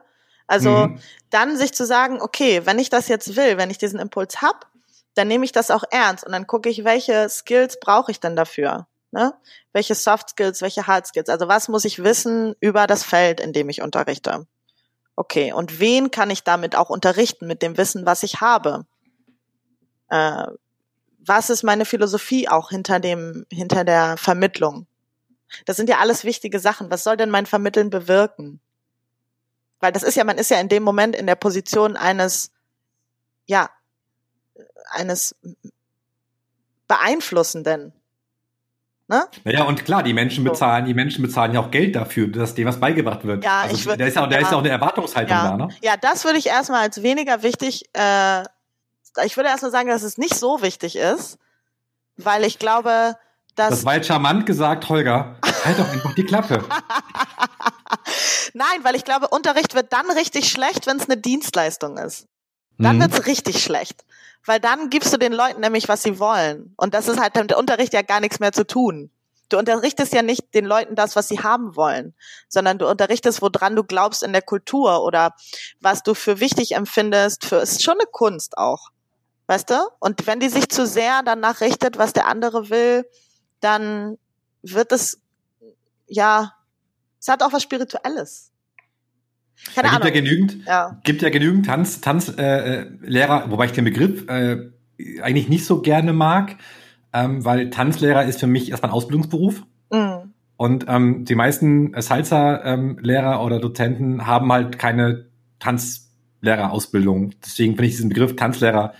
Also mhm. dann sich zu sagen, okay, wenn ich das jetzt will, wenn ich diesen Impuls hab, dann nehme ich das auch ernst und dann gucke ich, welche Skills brauche ich denn dafür? Ne? Welche Soft Skills, welche Hard Skills? Also was muss ich wissen über das Feld, in dem ich unterrichte? Okay, und wen kann ich damit auch unterrichten mit dem Wissen, was ich habe? Äh, was ist meine Philosophie auch hinter dem, hinter der Vermittlung? Das sind ja alles wichtige Sachen. Was soll denn mein Vermitteln bewirken? Weil das ist ja, man ist ja in dem Moment in der Position eines, ja, eines Beeinflussenden. Ne? Naja, und klar, die Menschen bezahlen, die Menschen bezahlen ja auch Geld dafür, dass dem was beigebracht wird. Ja, also, ich würd, da ist ja, da ja, ist ja auch eine Erwartungshaltung ja, da, ne? Ja, das würde ich erstmal als weniger wichtig, äh, ich würde erstmal sagen, dass es nicht so wichtig ist, weil ich glaube, dass. Das war jetzt charmant gesagt, Holger. Halt doch einfach die Klappe. Nein, weil ich glaube, Unterricht wird dann richtig schlecht, wenn es eine Dienstleistung ist. Dann mhm. wird's richtig schlecht. Weil dann gibst du den Leuten nämlich, was sie wollen. Und das ist halt mit Unterricht ja gar nichts mehr zu tun. Du unterrichtest ja nicht den Leuten das, was sie haben wollen, sondern du unterrichtest, woran du glaubst in der Kultur oder was du für wichtig empfindest. Für ist schon eine Kunst auch, weißt du? Und wenn die sich zu sehr danach richtet, was der andere will, dann wird es ja, es hat auch was Spirituelles. Keine da Ahnung. Gibt ja genügend, ja. gibt ja genügend Tanz, Tanzlehrer, äh, wobei ich den Begriff äh, eigentlich nicht so gerne mag, ähm, weil Tanzlehrer ist für mich erstmal ein Ausbildungsberuf. Mhm. Und ähm, die meisten Salsa-Lehrer ähm, oder Dozenten haben halt keine Tanzlehrerausbildung. Deswegen finde ich diesen Begriff Tanzlehrer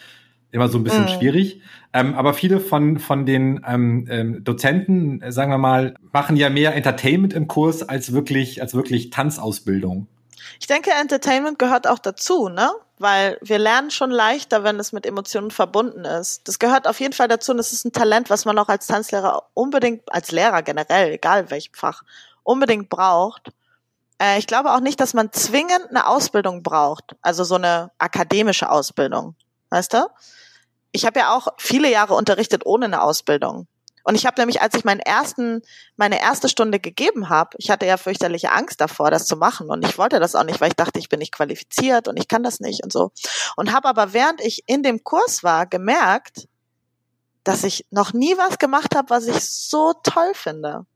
immer so ein bisschen mhm. schwierig. Ähm, aber viele von, von den ähm, ähm, Dozenten, sagen wir mal, machen ja mehr Entertainment im Kurs als wirklich, als wirklich Tanzausbildung. Ich denke, Entertainment gehört auch dazu, ne? Weil wir lernen schon leichter, wenn es mit Emotionen verbunden ist. Das gehört auf jeden Fall dazu und es ist ein Talent, was man auch als Tanzlehrer unbedingt, als Lehrer generell, egal welchem Fach, unbedingt braucht. Äh, ich glaube auch nicht, dass man zwingend eine Ausbildung braucht, also so eine akademische Ausbildung. Weißt du? Ich habe ja auch viele Jahre unterrichtet ohne eine Ausbildung. Und ich habe nämlich, als ich meinen ersten, meine erste Stunde gegeben habe, ich hatte ja fürchterliche Angst davor, das zu machen. Und ich wollte das auch nicht, weil ich dachte, ich bin nicht qualifiziert und ich kann das nicht und so. Und habe aber, während ich in dem Kurs war, gemerkt, dass ich noch nie was gemacht habe, was ich so toll finde.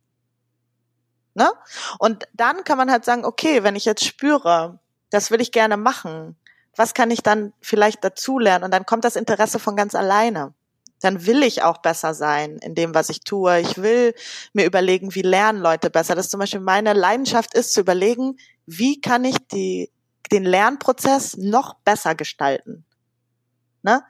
Ne? Und dann kann man halt sagen, okay, wenn ich jetzt spüre, das will ich gerne machen, was kann ich dann vielleicht dazulernen? Und dann kommt das Interesse von ganz alleine dann will ich auch besser sein in dem, was ich tue. Ich will mir überlegen, wie lernen Leute besser. Das ist zum Beispiel meine Leidenschaft ist zu überlegen, wie kann ich die, den Lernprozess noch besser gestalten. Ne?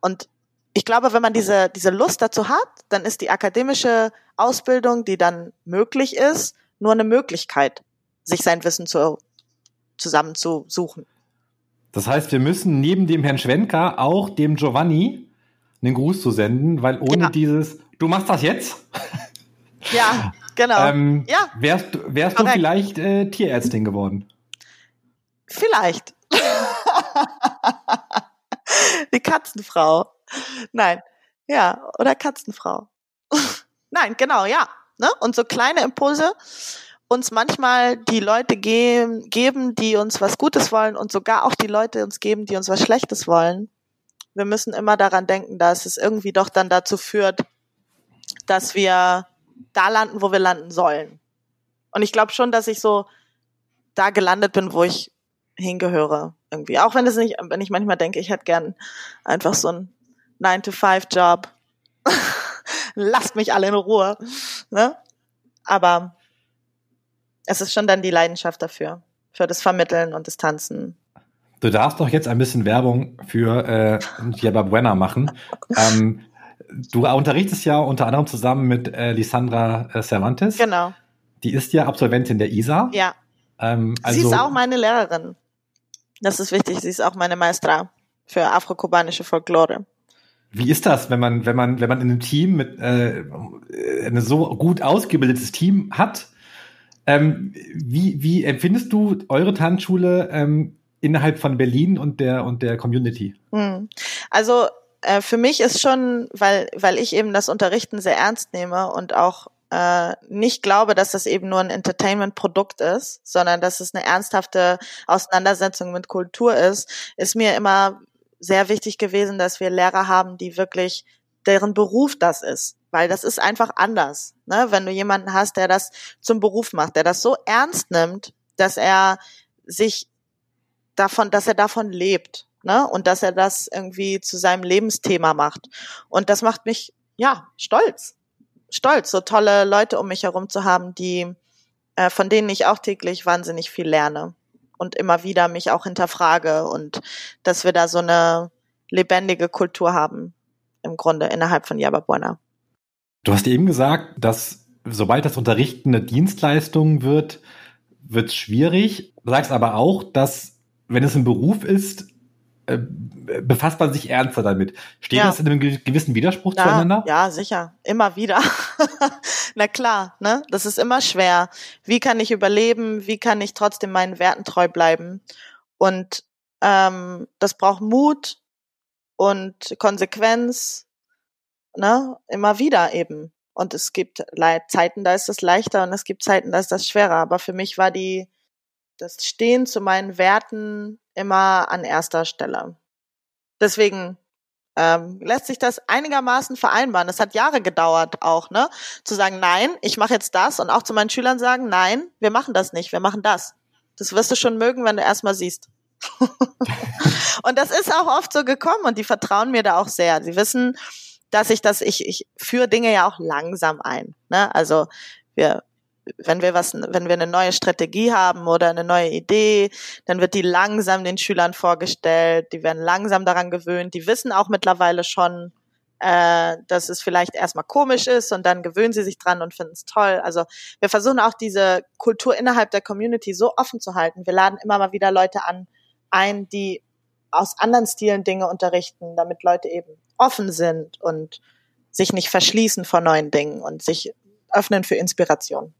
Und ich glaube, wenn man diese, diese Lust dazu hat, dann ist die akademische Ausbildung, die dann möglich ist, nur eine Möglichkeit, sich sein Wissen zu, zusammenzusuchen. Das heißt, wir müssen neben dem Herrn Schwenker auch dem Giovanni einen Gruß zu senden, weil ohne ja. dieses, du machst das jetzt? Ja, genau. ähm, ja. Wärst, wärst du vielleicht äh, Tierärztin geworden? Vielleicht. Die Katzenfrau. Nein. Ja, oder Katzenfrau. Nein, genau, ja. Ne? Und so kleine Impulse uns manchmal die Leute geben, geben, die uns was Gutes wollen und sogar auch die Leute uns geben, die uns was Schlechtes wollen wir müssen immer daran denken, dass es irgendwie doch dann dazu führt, dass wir da landen, wo wir landen sollen. Und ich glaube schon, dass ich so da gelandet bin, wo ich hingehöre irgendwie. Auch wenn es nicht, wenn ich manchmal denke, ich hätte gern einfach so einen 9-to-5-Job. Lasst mich alle in Ruhe. Ne? Aber es ist schon dann die Leidenschaft dafür, für das Vermitteln und das Tanzen Du darfst doch jetzt ein bisschen Werbung für äh, Yerba Buena machen. ähm, du unterrichtest ja unter anderem zusammen mit äh, Lisandra äh, Cervantes. Genau. Die ist ja Absolventin der ISA. Ja. Ähm, also sie ist auch meine Lehrerin. Das ist wichtig. Sie ist auch meine Maestra für afrokubanische Folklore. Wie ist das, wenn man, wenn man, wenn man in einem Team mit äh, ein so gut ausgebildetes Team hat? Ähm, wie, wie empfindest du eure Tanzschule ähm, innerhalb von Berlin und der und der Community? Hm. Also äh, für mich ist schon, weil weil ich eben das Unterrichten sehr ernst nehme und auch äh, nicht glaube, dass das eben nur ein Entertainment-Produkt ist, sondern dass es eine ernsthafte Auseinandersetzung mit Kultur ist, ist mir immer sehr wichtig gewesen, dass wir Lehrer haben, die wirklich deren Beruf das ist. Weil das ist einfach anders. Ne? Wenn du jemanden hast, der das zum Beruf macht, der das so ernst nimmt, dass er sich davon, dass er davon lebt, ne? Und dass er das irgendwie zu seinem Lebensthema macht. Und das macht mich, ja, stolz. Stolz, so tolle Leute um mich herum zu haben, die, äh, von denen ich auch täglich wahnsinnig viel lerne und immer wieder mich auch hinterfrage und dass wir da so eine lebendige Kultur haben, im Grunde innerhalb von Yababona. Du hast eben gesagt, dass sobald das Unterrichten eine Dienstleistung wird, wird es schwierig. Du sagst aber auch, dass wenn es ein Beruf ist, äh, befasst man sich ernster damit. Steht ja. das in einem gewissen Widerspruch ja, zueinander? Ja, sicher. Immer wieder. Na klar, ne? Das ist immer schwer. Wie kann ich überleben? Wie kann ich trotzdem meinen Werten treu bleiben? Und ähm, das braucht Mut und Konsequenz, ne? Immer wieder eben. Und es gibt Zeiten, da ist es leichter und es gibt Zeiten, da ist das schwerer. Aber für mich war die das Stehen zu meinen Werten immer an erster Stelle. Deswegen ähm, lässt sich das einigermaßen vereinbaren. Das hat Jahre gedauert auch, ne? Zu sagen, nein, ich mache jetzt das und auch zu meinen Schülern sagen, nein, wir machen das nicht, wir machen das. Das wirst du schon mögen, wenn du erstmal siehst. und das ist auch oft so gekommen und die vertrauen mir da auch sehr. Sie wissen, dass ich das, ich, ich führe Dinge ja auch langsam ein. Ne? Also wir wenn wir was, wenn wir eine neue Strategie haben oder eine neue Idee, dann wird die langsam den Schülern vorgestellt, die werden langsam daran gewöhnt, die wissen auch mittlerweile schon, äh, dass es vielleicht erstmal komisch ist und dann gewöhnen sie sich dran und finden es toll. Also wir versuchen auch diese Kultur innerhalb der Community so offen zu halten. Wir laden immer mal wieder Leute an, ein, die aus anderen Stilen Dinge unterrichten, damit Leute eben offen sind und sich nicht verschließen vor neuen Dingen und sich öffnen für Inspiration.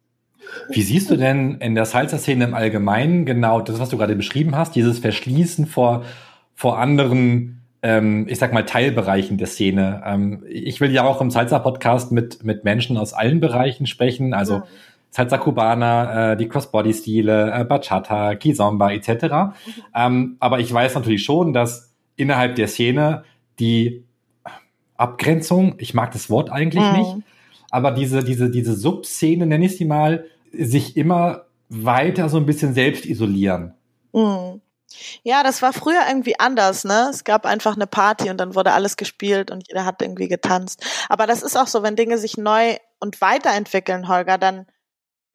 Wie siehst du denn in der Salsa-Szene im Allgemeinen genau das, was du gerade beschrieben hast, dieses Verschließen vor, vor anderen, ähm, ich sag mal, Teilbereichen der Szene? Ähm, ich will ja auch im Salsa-Podcast mit, mit Menschen aus allen Bereichen sprechen, also ja. Salsa Cubana, äh, die Crossbody-Stile, äh, Bachata, Kizomba etc. Mhm. Ähm, aber ich weiß natürlich schon, dass innerhalb der Szene die Abgrenzung, ich mag das Wort eigentlich mhm. nicht, aber diese, diese, diese Subszene, nenne ich sie mal, sich immer weiter so ein bisschen selbst isolieren. Mhm. Ja, das war früher irgendwie anders, ne? Es gab einfach eine Party und dann wurde alles gespielt und jeder hat irgendwie getanzt. Aber das ist auch so, wenn Dinge sich neu und weiterentwickeln, Holger, dann,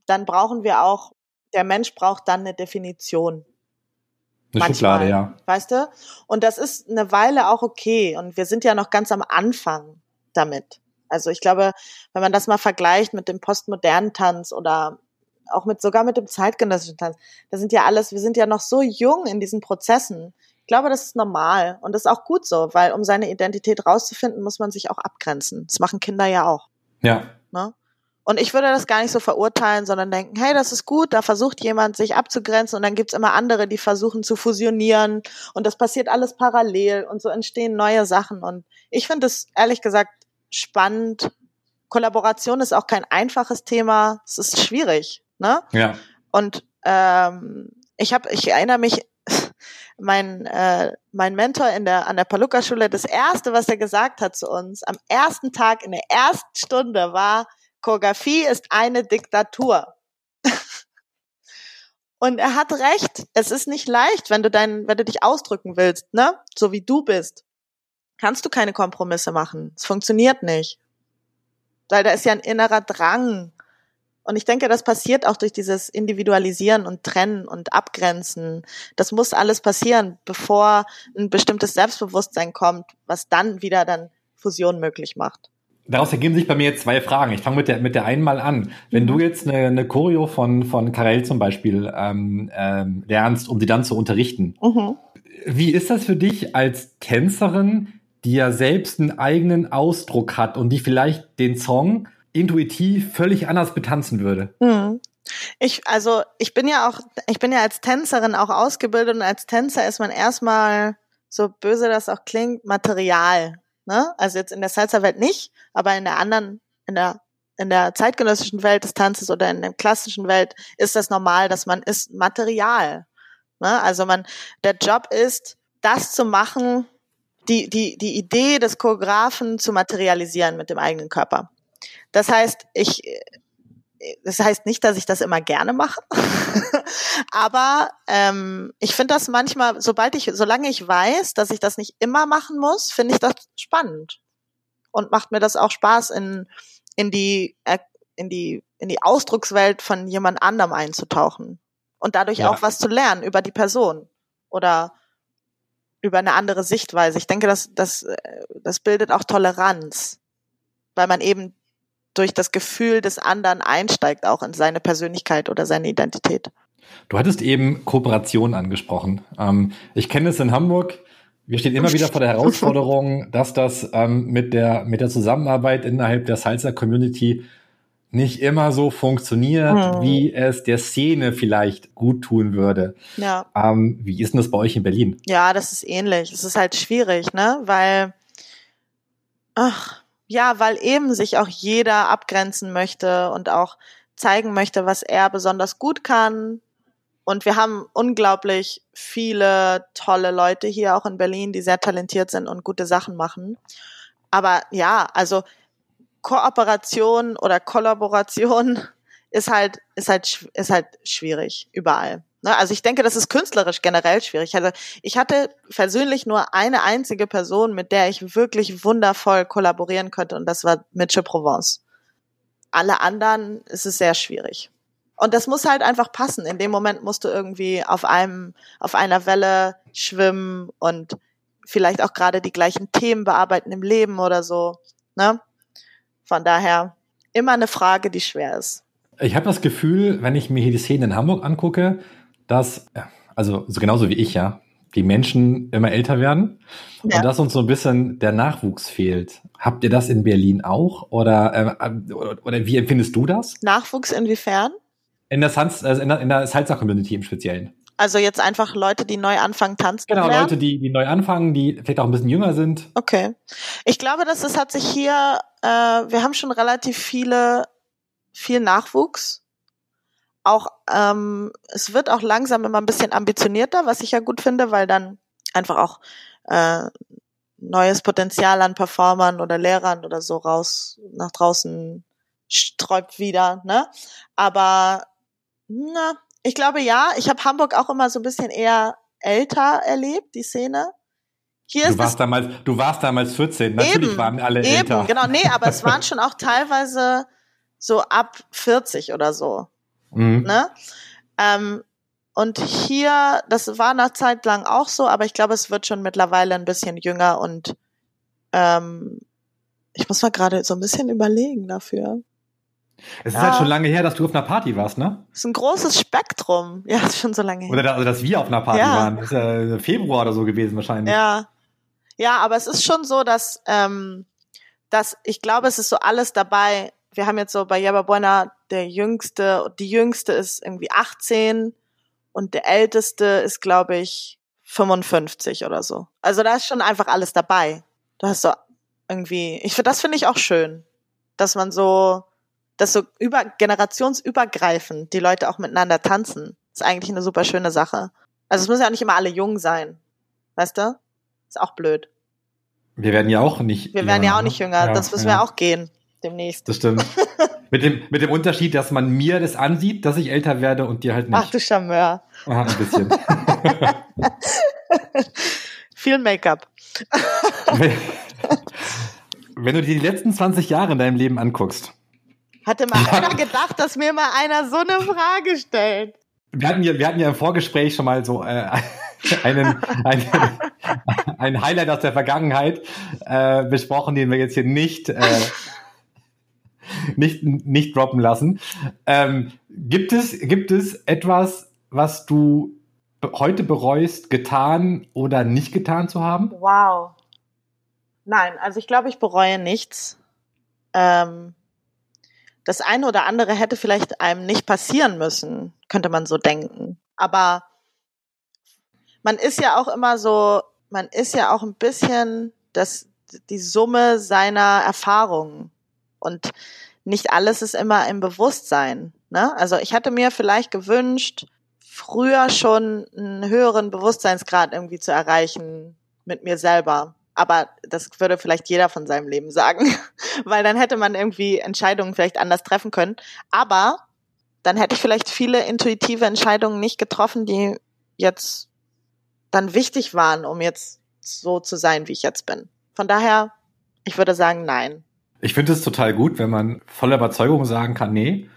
dann brauchen wir auch, der Mensch braucht dann eine Definition. Eine Manchmal, Schublade, ja. Weißt du? Und das ist eine Weile auch okay. Und wir sind ja noch ganz am Anfang damit. Also ich glaube, wenn man das mal vergleicht mit dem postmodernen Tanz oder auch mit sogar mit dem zeitgenössischen Tanz. Da sind ja alles, wir sind ja noch so jung in diesen Prozessen. Ich glaube, das ist normal und das ist auch gut so, weil um seine Identität rauszufinden, muss man sich auch abgrenzen. Das machen Kinder ja auch. Ja. Ne? Und ich würde das gar nicht so verurteilen, sondern denken, hey, das ist gut, da versucht jemand sich abzugrenzen und dann gibt's immer andere, die versuchen zu fusionieren und das passiert alles parallel und so entstehen neue Sachen. Und ich finde es ehrlich gesagt spannend. Kollaboration ist auch kein einfaches Thema, es ist schwierig. Ne? Ja. Und ähm, ich habe, ich erinnere mich, mein äh, mein Mentor in der an der Paluca Schule, das erste, was er gesagt hat zu uns am ersten Tag in der ersten Stunde war, Choreografie ist eine Diktatur. Und er hat recht. Es ist nicht leicht, wenn du dein, wenn du dich ausdrücken willst, ne? So wie du bist. Kannst du keine Kompromisse machen. Es funktioniert nicht. Weil da ist ja ein innerer Drang. Und ich denke, das passiert auch durch dieses Individualisieren und Trennen und Abgrenzen. Das muss alles passieren, bevor ein bestimmtes Selbstbewusstsein kommt, was dann wieder dann Fusion möglich macht. Daraus ergeben sich bei mir jetzt zwei Fragen. Ich fange mit der, mit der einen mal an. Wenn du jetzt eine, eine Choreo von, von Karel zum Beispiel ähm, ähm, lernst, um sie dann zu unterrichten, mhm. wie ist das für dich als Tänzerin, die ja selbst einen eigenen Ausdruck hat und die vielleicht den Song intuitiv völlig anders betanzen würde. Mhm. Ich, also, ich bin ja auch, ich bin ja als Tänzerin auch ausgebildet und als Tänzer ist man erstmal, so böse das auch klingt, Material. Ne? Also jetzt in der Salsa-Welt nicht, aber in der anderen, in der, in der zeitgenössischen Welt des Tanzes oder in der klassischen Welt ist das normal, dass man ist Material. Ne? Also man, der Job ist, das zu machen, die, die, die Idee des Choreografen zu materialisieren mit dem eigenen Körper. Das heißt, ich, das heißt nicht, dass ich das immer gerne mache, aber ähm, ich finde das manchmal, sobald ich, solange ich weiß, dass ich das nicht immer machen muss, finde ich das spannend und macht mir das auch Spaß in in die äh, in die in die Ausdruckswelt von jemand anderem einzutauchen und dadurch ja. auch was zu lernen über die Person oder über eine andere Sichtweise. Ich denke, das, das, äh, das bildet auch Toleranz, weil man eben durch das Gefühl des anderen einsteigt auch in seine Persönlichkeit oder seine Identität. Du hattest eben Kooperation angesprochen. Ähm, ich kenne es in Hamburg. Wir stehen immer wieder vor der Herausforderung, dass das ähm, mit der mit der Zusammenarbeit innerhalb der Salsa Community nicht immer so funktioniert, hm. wie es der Szene vielleicht gut tun würde. Ja. Ähm, wie ist denn das bei euch in Berlin? Ja, das ist ähnlich. Es ist halt schwierig, ne? Weil, ach, ja, weil eben sich auch jeder abgrenzen möchte und auch zeigen möchte, was er besonders gut kann. Und wir haben unglaublich viele tolle Leute hier auch in Berlin, die sehr talentiert sind und gute Sachen machen. Aber ja, also Kooperation oder Kollaboration ist halt, ist halt, ist halt schwierig überall. Ne? Also ich denke, das ist künstlerisch generell schwierig. Also ich hatte persönlich nur eine einzige Person, mit der ich wirklich wundervoll kollaborieren könnte und das war Mitchell Provence. Alle anderen ist es sehr schwierig. Und das muss halt einfach passen. In dem Moment musst du irgendwie auf einem, auf einer Welle schwimmen und vielleicht auch gerade die gleichen Themen bearbeiten im Leben oder so. Ne? Von daher immer eine Frage, die schwer ist. Ich habe das Gefühl, wenn ich mir hier die Szene in Hamburg angucke, dass, also so genauso wie ich, ja, die Menschen immer älter werden ja. und dass uns so ein bisschen der Nachwuchs fehlt. Habt ihr das in Berlin auch oder, äh, oder, oder wie empfindest du das? Nachwuchs inwiefern? In der, Sans, also in der, in der Salsa-Community im Speziellen. Also jetzt einfach Leute, die neu anfangen tanzen. Genau, lernen. Leute, die, die neu anfangen, die vielleicht auch ein bisschen jünger sind. Okay. Ich glaube, dass es hat sich hier äh, wir haben schon relativ viele, viel Nachwuchs. Auch ähm, es wird auch langsam immer ein bisschen ambitionierter, was ich ja gut finde, weil dann einfach auch äh, neues Potenzial an Performern oder Lehrern oder so raus nach draußen sträubt wieder, ne? Aber na, ich glaube ja, ich habe Hamburg auch immer so ein bisschen eher älter erlebt, die Szene. Hier du warst damals, du warst damals 14, natürlich eben, waren alle eben, älter. Genau, nee, aber es waren schon auch teilweise so ab 40 oder so. Mhm. Ne? Ähm, und hier, das war nach Zeit lang auch so, aber ich glaube, es wird schon mittlerweile ein bisschen jünger und ähm, ich muss mal gerade so ein bisschen überlegen dafür. Es ist ja. halt schon lange her, dass du auf einer Party warst, ne? Das ist ein großes Spektrum. Ja, ist schon so lange her. Oder da, also, dass wir auf einer Party ja. waren. Das ist ja Februar oder so gewesen wahrscheinlich. Ja. Ja, aber es ist schon so, dass, ähm, dass ich glaube, es ist so alles dabei. Wir haben jetzt so bei Jabba Buena der jüngste, die jüngste ist irgendwie 18 und der älteste ist, glaube ich, 55 oder so. Also da ist schon einfach alles dabei. Du hast so irgendwie, ich finde, das finde ich auch schön, dass man so, dass so über generationsübergreifend die Leute auch miteinander tanzen. ist eigentlich eine super schöne Sache. Also es müssen ja auch nicht immer alle jung sein, weißt du? Ist auch blöd. Wir werden ja auch nicht. Wir werden ja auch nicht jünger. Ja, das müssen ja. wir auch gehen demnächst. Das stimmt. mit, dem, mit dem Unterschied, dass man mir das ansieht, dass ich älter werde und dir halt nicht. Ach du Charmeur. Aha, ein bisschen. Viel Make-up. Wenn du dir die letzten 20 Jahre in deinem Leben anguckst. Hatte mal einer gedacht, dass mir mal einer so eine Frage stellt. Wir hatten ja, wir hatten ja im Vorgespräch schon mal so äh, einen, einen, ein Highlight aus der Vergangenheit äh, besprochen, den wir jetzt hier nicht, äh, nicht, nicht droppen lassen. Ähm, gibt, es, gibt es etwas, was du heute bereust, getan oder nicht getan zu haben? Wow. Nein, also ich glaube, ich bereue nichts. Ähm, das eine oder andere hätte vielleicht einem nicht passieren müssen, könnte man so denken. Aber man ist ja auch immer so, man ist ja auch ein bisschen das, die Summe seiner Erfahrungen. Und nicht alles ist immer im Bewusstsein. Ne? Also ich hatte mir vielleicht gewünscht, früher schon einen höheren Bewusstseinsgrad irgendwie zu erreichen mit mir selber. Aber das würde vielleicht jeder von seinem Leben sagen, weil dann hätte man irgendwie Entscheidungen vielleicht anders treffen können. Aber dann hätte ich vielleicht viele intuitive Entscheidungen nicht getroffen, die jetzt dann wichtig waren, um jetzt so zu sein, wie ich jetzt bin. Von daher, ich würde sagen, nein. Ich finde es total gut, wenn man voller Überzeugung sagen kann, nee.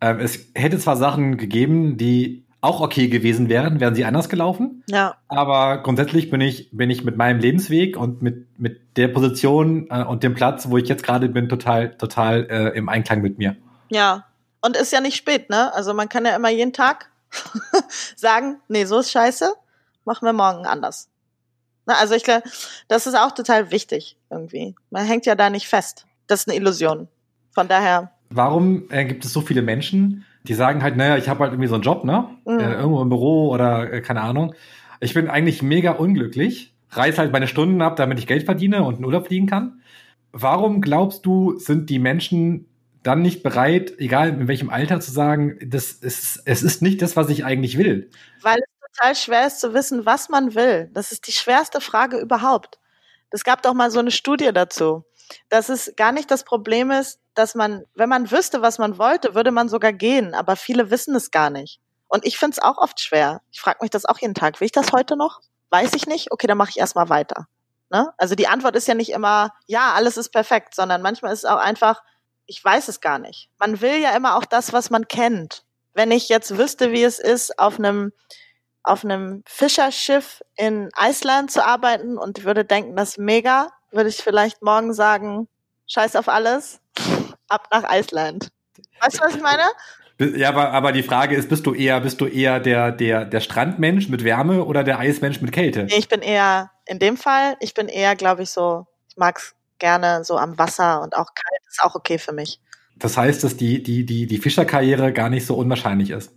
Ähm, es hätte zwar Sachen gegeben, die auch okay gewesen wären, wären sie anders gelaufen. Ja. Aber grundsätzlich bin ich, bin ich mit meinem Lebensweg und mit, mit der Position äh, und dem Platz, wo ich jetzt gerade bin, total, total äh, im Einklang mit mir. Ja. Und ist ja nicht spät, ne? Also man kann ja immer jeden Tag sagen, nee, so ist scheiße, machen wir morgen anders. Na, also ich glaube, das ist auch total wichtig irgendwie. Man hängt ja da nicht fest. Das ist eine Illusion. Von daher. Warum äh, gibt es so viele Menschen, die sagen halt, naja, ich habe halt irgendwie so einen Job, ne? Mhm. Äh, irgendwo im Büro oder äh, keine Ahnung. Ich bin eigentlich mega unglücklich, reiß halt meine Stunden ab, damit ich Geld verdiene und in Urlaub fliegen kann. Warum glaubst du, sind die Menschen dann nicht bereit, egal in welchem Alter, zu sagen, das ist, es ist nicht das, was ich eigentlich will? Weil total schwer ist zu wissen, was man will. Das ist die schwerste Frage überhaupt. Es gab doch mal so eine Studie dazu dass es gar nicht das Problem ist, dass man, wenn man wüsste, was man wollte, würde man sogar gehen, aber viele wissen es gar nicht. Und ich finde es auch oft schwer. Ich frage mich das auch jeden Tag. Will ich das heute noch? Weiß ich nicht? Okay, dann mache ich erstmal weiter. Ne? Also die Antwort ist ja nicht immer, ja, alles ist perfekt, sondern manchmal ist es auch einfach, ich weiß es gar nicht. Man will ja immer auch das, was man kennt. Wenn ich jetzt wüsste, wie es ist, auf einem auf einem Fischerschiff in Island zu arbeiten und würde denken, das ist mega, würde ich vielleicht morgen sagen, scheiß auf alles, ab nach Island. Weißt du, was ich meine? Ja, aber, aber die Frage ist, bist du eher, bist du eher der, der, der Strandmensch mit Wärme oder der Eismensch mit Kälte? Nee, ich bin eher, in dem Fall, ich bin eher, glaube ich, so, ich mag's gerne so am Wasser und auch kalt ist auch okay für mich. Das heißt, dass die, die, die, die Fischerkarriere gar nicht so unwahrscheinlich ist.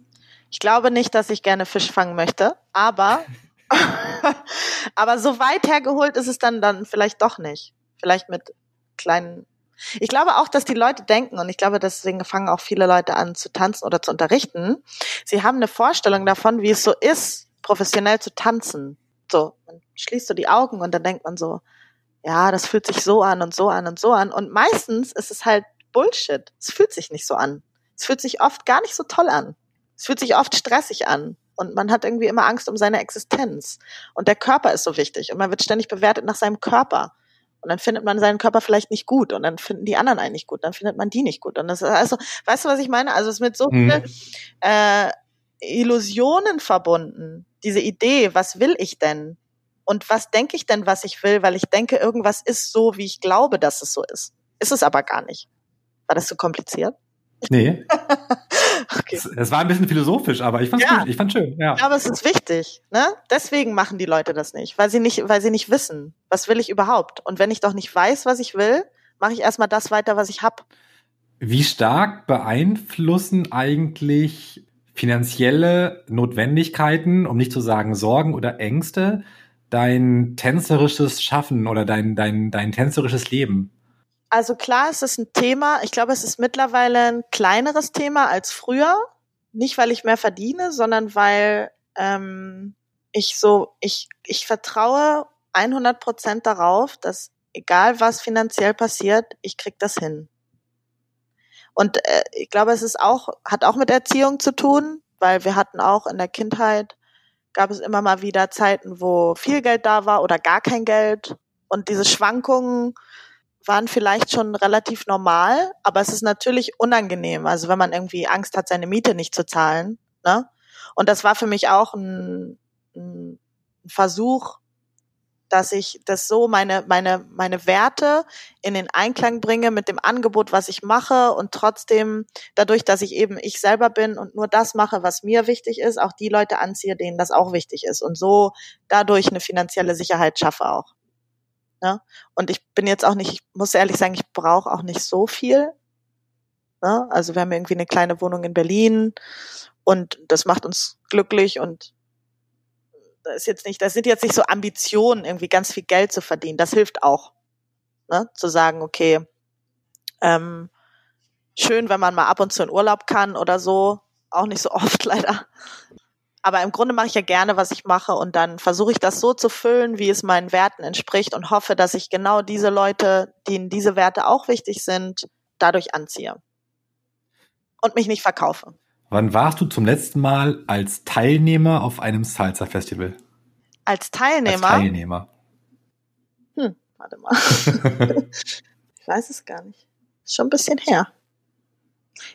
Ich glaube nicht, dass ich gerne Fisch fangen möchte, aber Aber so weit hergeholt ist es dann, dann vielleicht doch nicht. Vielleicht mit kleinen. Ich glaube auch, dass die Leute denken, und ich glaube, deswegen fangen auch viele Leute an zu tanzen oder zu unterrichten. Sie haben eine Vorstellung davon, wie es so ist, professionell zu tanzen. So, man schließt so die Augen und dann denkt man so, ja, das fühlt sich so an und so an und so an. Und meistens ist es halt Bullshit. Es fühlt sich nicht so an. Es fühlt sich oft gar nicht so toll an. Es fühlt sich oft stressig an und man hat irgendwie immer Angst um seine Existenz. Und der Körper ist so wichtig und man wird ständig bewertet nach seinem Körper. Und dann findet man seinen Körper vielleicht nicht gut und dann finden die anderen einen nicht gut, dann findet man die nicht gut. Und das ist also, weißt du, was ich meine? Also es ist mit so mhm. viel äh, Illusionen verbunden. Diese Idee, was will ich denn? Und was denke ich denn, was ich will, weil ich denke, irgendwas ist so, wie ich glaube, dass es so ist. Ist es aber gar nicht. War das zu kompliziert? Nee. okay. Es, es, war ein bisschen philosophisch, aber ich fand's ja. gut. Ich fand's schön. Ja. Aber es ist wichtig, ne? Deswegen machen die Leute das nicht, weil sie nicht, weil sie nicht wissen, was will ich überhaupt. Und wenn ich doch nicht weiß, was ich will, mache ich erstmal das weiter, was ich hab. Wie stark beeinflussen eigentlich finanzielle Notwendigkeiten, um nicht zu sagen Sorgen oder Ängste, dein tänzerisches Schaffen oder dein, dein, dein tänzerisches Leben? Also klar, es ist ein Thema. Ich glaube, es ist mittlerweile ein kleineres Thema als früher. Nicht, weil ich mehr verdiene, sondern weil ähm, ich so, ich, ich vertraue 100 Prozent darauf, dass egal was finanziell passiert, ich krieg das hin. Und äh, ich glaube, es ist auch, hat auch mit Erziehung zu tun, weil wir hatten auch in der Kindheit, gab es immer mal wieder Zeiten, wo viel Geld da war oder gar kein Geld. Und diese Schwankungen waren vielleicht schon relativ normal, aber es ist natürlich unangenehm. Also wenn man irgendwie Angst hat, seine Miete nicht zu zahlen. Ne? Und das war für mich auch ein, ein Versuch, dass ich das so meine, meine, meine Werte in den Einklang bringe mit dem Angebot, was ich mache und trotzdem dadurch, dass ich eben ich selber bin und nur das mache, was mir wichtig ist, auch die Leute anziehe, denen das auch wichtig ist und so dadurch eine finanzielle Sicherheit schaffe auch. Ne? Und ich bin jetzt auch nicht, ich muss ehrlich sagen, ich brauche auch nicht so viel. Ne? Also wir haben irgendwie eine kleine Wohnung in Berlin und das macht uns glücklich und da ist jetzt nicht, das sind jetzt nicht so Ambitionen, irgendwie ganz viel Geld zu verdienen. Das hilft auch. Ne? Zu sagen, okay, ähm, schön, wenn man mal ab und zu in Urlaub kann oder so. Auch nicht so oft leider. Aber im Grunde mache ich ja gerne, was ich mache und dann versuche ich das so zu füllen, wie es meinen Werten entspricht und hoffe, dass ich genau diese Leute, denen diese Werte auch wichtig sind, dadurch anziehe. Und mich nicht verkaufe. Wann warst du zum letzten Mal als Teilnehmer auf einem Salsa-Festival? Als Teilnehmer? Als Teilnehmer. Hm, warte mal. ich weiß es gar nicht. Ist schon ein bisschen her.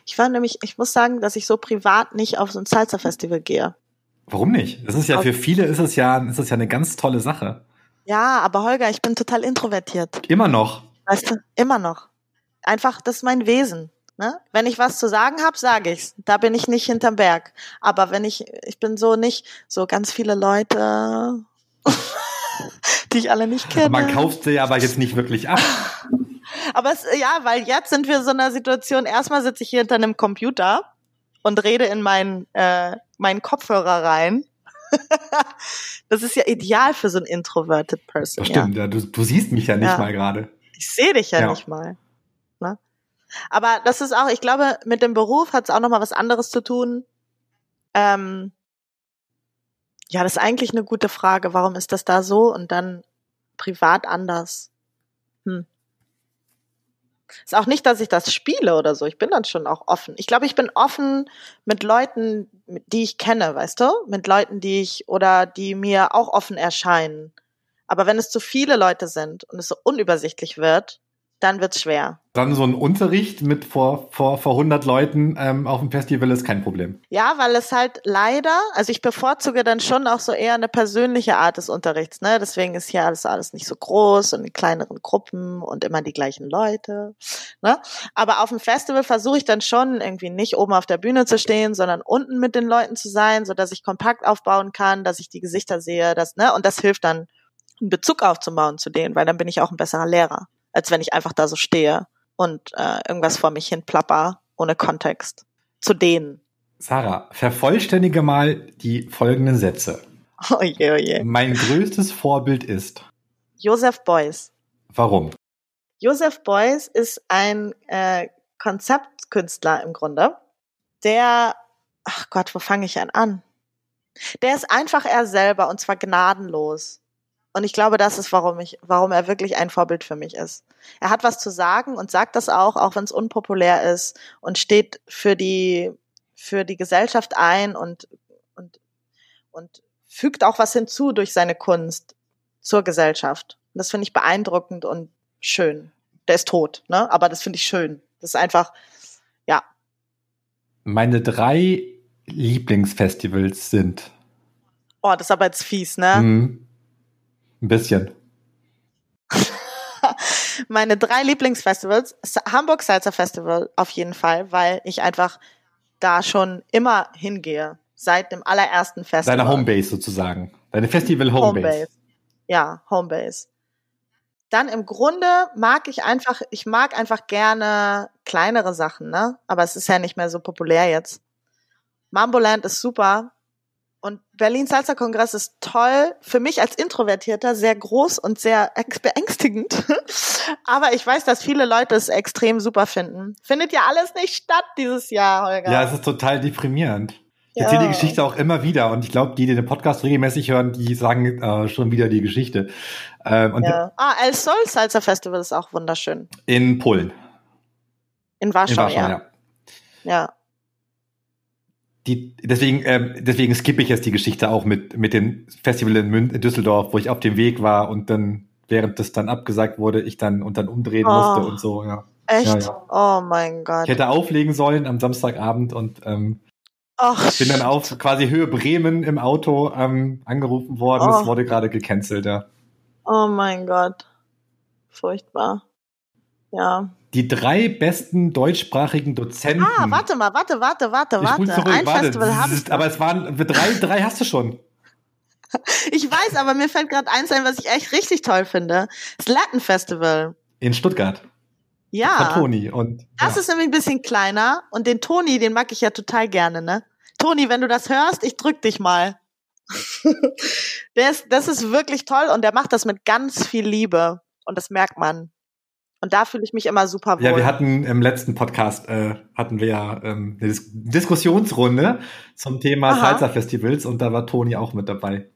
Ich war nämlich, ich muss sagen, dass ich so privat nicht auf so ein Salsa-Festival gehe. Warum nicht? Das ist ja für viele ist es ja, ist es ja eine ganz tolle Sache. Ja, aber Holger, ich bin total introvertiert. Immer noch. Weißt du, immer noch. Einfach, das ist mein Wesen. Ne? Wenn ich was zu sagen habe, sage ich's. Da bin ich nicht hinterm Berg. Aber wenn ich, ich bin so nicht so ganz viele Leute, die ich alle nicht kenne. Man kauft sie aber jetzt nicht wirklich ab. aber es, ja, weil jetzt sind wir in so einer Situation. Erstmal sitze ich hier hinter einem Computer und rede in meinen äh, meinen Kopfhörer rein. das ist ja ideal für so ein introverted Person. Das stimmt, ja. ja. Du, du siehst mich ja nicht ja. mal gerade. Ich sehe dich ja, nicht mal. Ne? Aber das ist auch, ich glaube, mit dem Beruf hat es auch noch mal was anderes zu tun. Ähm, ja, das ist eigentlich eine gute Frage. Warum ist das da so und dann privat anders? Hm. Ist auch nicht, dass ich das spiele oder so. Ich bin dann schon auch offen. Ich glaube, ich bin offen mit Leuten, die ich kenne, weißt du? Mit Leuten, die ich oder die mir auch offen erscheinen. Aber wenn es zu viele Leute sind und es so unübersichtlich wird, dann wird's schwer. Dann so ein Unterricht mit vor, vor, vor 100 Leuten ähm, auf dem Festival ist kein Problem. Ja, weil es halt leider, also ich bevorzuge dann schon auch so eher eine persönliche Art des Unterrichts. Ne? Deswegen ist hier alles, alles nicht so groß und in kleineren Gruppen und immer die gleichen Leute. Ne? Aber auf dem Festival versuche ich dann schon irgendwie nicht oben auf der Bühne zu stehen, sondern unten mit den Leuten zu sein, so dass ich Kompakt aufbauen kann, dass ich die Gesichter sehe, dass, ne? Und das hilft dann, einen Bezug aufzubauen zu denen, weil dann bin ich auch ein besserer Lehrer als wenn ich einfach da so stehe und äh, irgendwas vor mich hin plapper, ohne Kontext. Zu denen. Sarah, vervollständige mal die folgenden Sätze. Oh je, oh je. Mein größtes Vorbild ist Joseph Beuys. Warum? Joseph Beuys ist ein äh, Konzeptkünstler im Grunde, der, ach Gott, wo fange ich an? Der ist einfach er selber und zwar gnadenlos. Und ich glaube, das ist, warum ich, warum er wirklich ein Vorbild für mich ist. Er hat was zu sagen und sagt das auch, auch wenn es unpopulär ist und steht für die, für die Gesellschaft ein und, und, und fügt auch was hinzu durch seine Kunst zur Gesellschaft. Und das finde ich beeindruckend und schön. Der ist tot, ne? Aber das finde ich schön. Das ist einfach, ja. Meine drei Lieblingsfestivals sind. Oh, das ist aber jetzt fies, ne? Mhm. Ein bisschen. Meine drei Lieblingsfestivals, Hamburg Salsa Festival auf jeden Fall, weil ich einfach da schon immer hingehe, seit dem allerersten Festival. Deine Homebase sozusagen. Deine Festival Homebase. Homebase. Ja, Homebase. Dann im Grunde mag ich einfach, ich mag einfach gerne kleinere Sachen, ne? Aber es ist ja nicht mehr so populär jetzt. Mamboland ist super, und Berlin Salsa Kongress ist toll. Für mich als Introvertierter sehr groß und sehr beängstigend. Aber ich weiß, dass viele Leute es extrem super finden. Findet ja alles nicht statt dieses Jahr, Holger. Ja, es ist total deprimierend. Ich ja. erzähle die Geschichte auch immer wieder und ich glaube, die, die den Podcast regelmäßig hören, die sagen äh, schon wieder die Geschichte. Ähm, und ja. Ah, El Sol Salsa Festival ist auch wunderschön. In Polen. In Warschau, In Warschau ja. ja. ja die, deswegen, ähm, deswegen skippe ich jetzt die Geschichte auch mit, mit dem Festival in, Mün in Düsseldorf, wo ich auf dem Weg war und dann, während das dann abgesagt wurde, ich dann und dann umdrehen oh, musste und so, ja. Echt? Ja, ja. Oh mein Gott. Ich hätte auflegen sollen am Samstagabend und ähm, Ach, bin dann auf quasi Höhe Bremen im Auto ähm, angerufen worden. Es oh. wurde gerade gecancelt, ja. Oh mein Gott. Furchtbar. Ja die drei besten deutschsprachigen Dozenten. Ah, warte mal, warte, warte, warte, ich warte. Zurück, Ein warte. Festival habe ich. Aber es waren drei, drei hast du schon. Ich weiß, aber mir fällt gerade eins ein, was ich echt richtig toll finde. Das Latin Festival. In Stuttgart. Ja. Von Toni. Und, das ja. ist nämlich ein bisschen kleiner. Und den Toni, den mag ich ja total gerne, ne? Toni, wenn du das hörst, ich drück dich mal. ist, das ist wirklich toll und der macht das mit ganz viel Liebe. Und das merkt man. Und da fühle ich mich immer super wohl. Ja, wir hatten im letzten Podcast äh, hatten wir ja ähm, eine Dis Diskussionsrunde zum Thema Salsa Festivals und da war Toni auch mit dabei.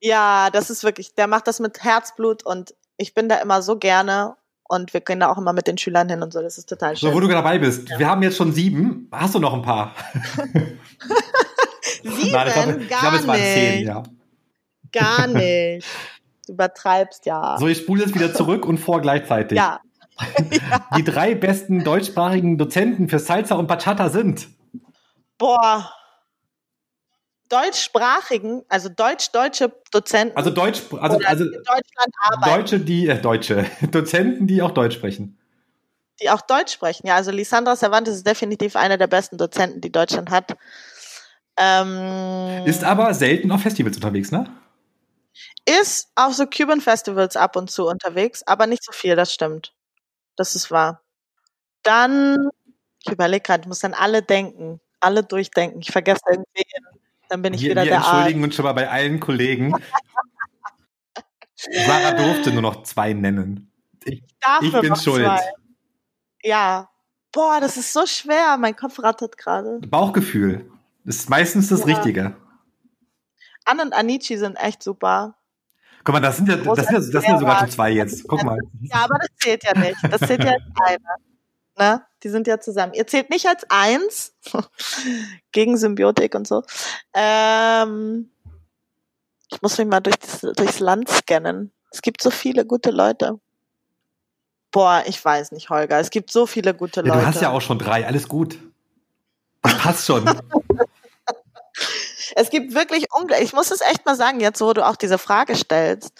Ja, das ist wirklich, der macht das mit Herzblut und ich bin da immer so gerne und wir gehen da auch immer mit den Schülern hin und so. Das ist total schön. So, wo du dabei bist. Ja. Wir haben jetzt schon sieben. Hast du noch ein paar? sieben? Nein, ich glaube, ich glaube, es waren zehn, ja. Gar nicht. Du übertreibst ja. So, ich spule jetzt wieder zurück und vor gleichzeitig. Ja. Die drei besten deutschsprachigen Dozenten für Salsa und Bachata sind. Boah, deutschsprachigen, also deutsch-deutsche Dozenten. Also Deutsch, also, also in Deutschland arbeiten. Deutsche, die, äh, Deutsche, Dozenten, die auch Deutsch sprechen. Die auch Deutsch sprechen, ja. Also Lisandra Cervantes ist definitiv einer der besten Dozenten, die Deutschland hat. Ähm, ist aber selten auf Festivals unterwegs, ne? Ist auf so Cuban Festivals ab und zu unterwegs, aber nicht so viel, das stimmt. Das ist wahr. Dann, ich überlege gerade, ich muss dann alle denken, alle durchdenken. Ich vergesse irgendwie dann bin ich wir, wieder wir der entschuldigen uns schon mal bei allen Kollegen. Sarah durfte nur noch zwei nennen. Ich, ich bin schuld. Zwei. Ja. Boah, das ist so schwer. Mein Kopf rattert gerade. Bauchgefühl. Das ist meistens das ja. Richtige. Anne und Anici sind echt super. Guck mal, das sind ja, das sind ja, das sind ja sogar schon zwei jetzt. Guck mal. Ja, aber das zählt ja nicht. Das zählt ja als eine. Ne? Die sind ja zusammen. Ihr zählt nicht als eins gegen Symbiotik und so. Ähm, ich muss mich mal durch das, durchs Land scannen. Es gibt so viele gute Leute. Boah, ich weiß nicht, Holger. Es gibt so viele gute Leute. Ja, du hast ja auch schon drei. Alles gut. Das passt schon. es gibt wirklich unglaublich. Ich muss es echt mal sagen, jetzt wo du auch diese Frage stellst.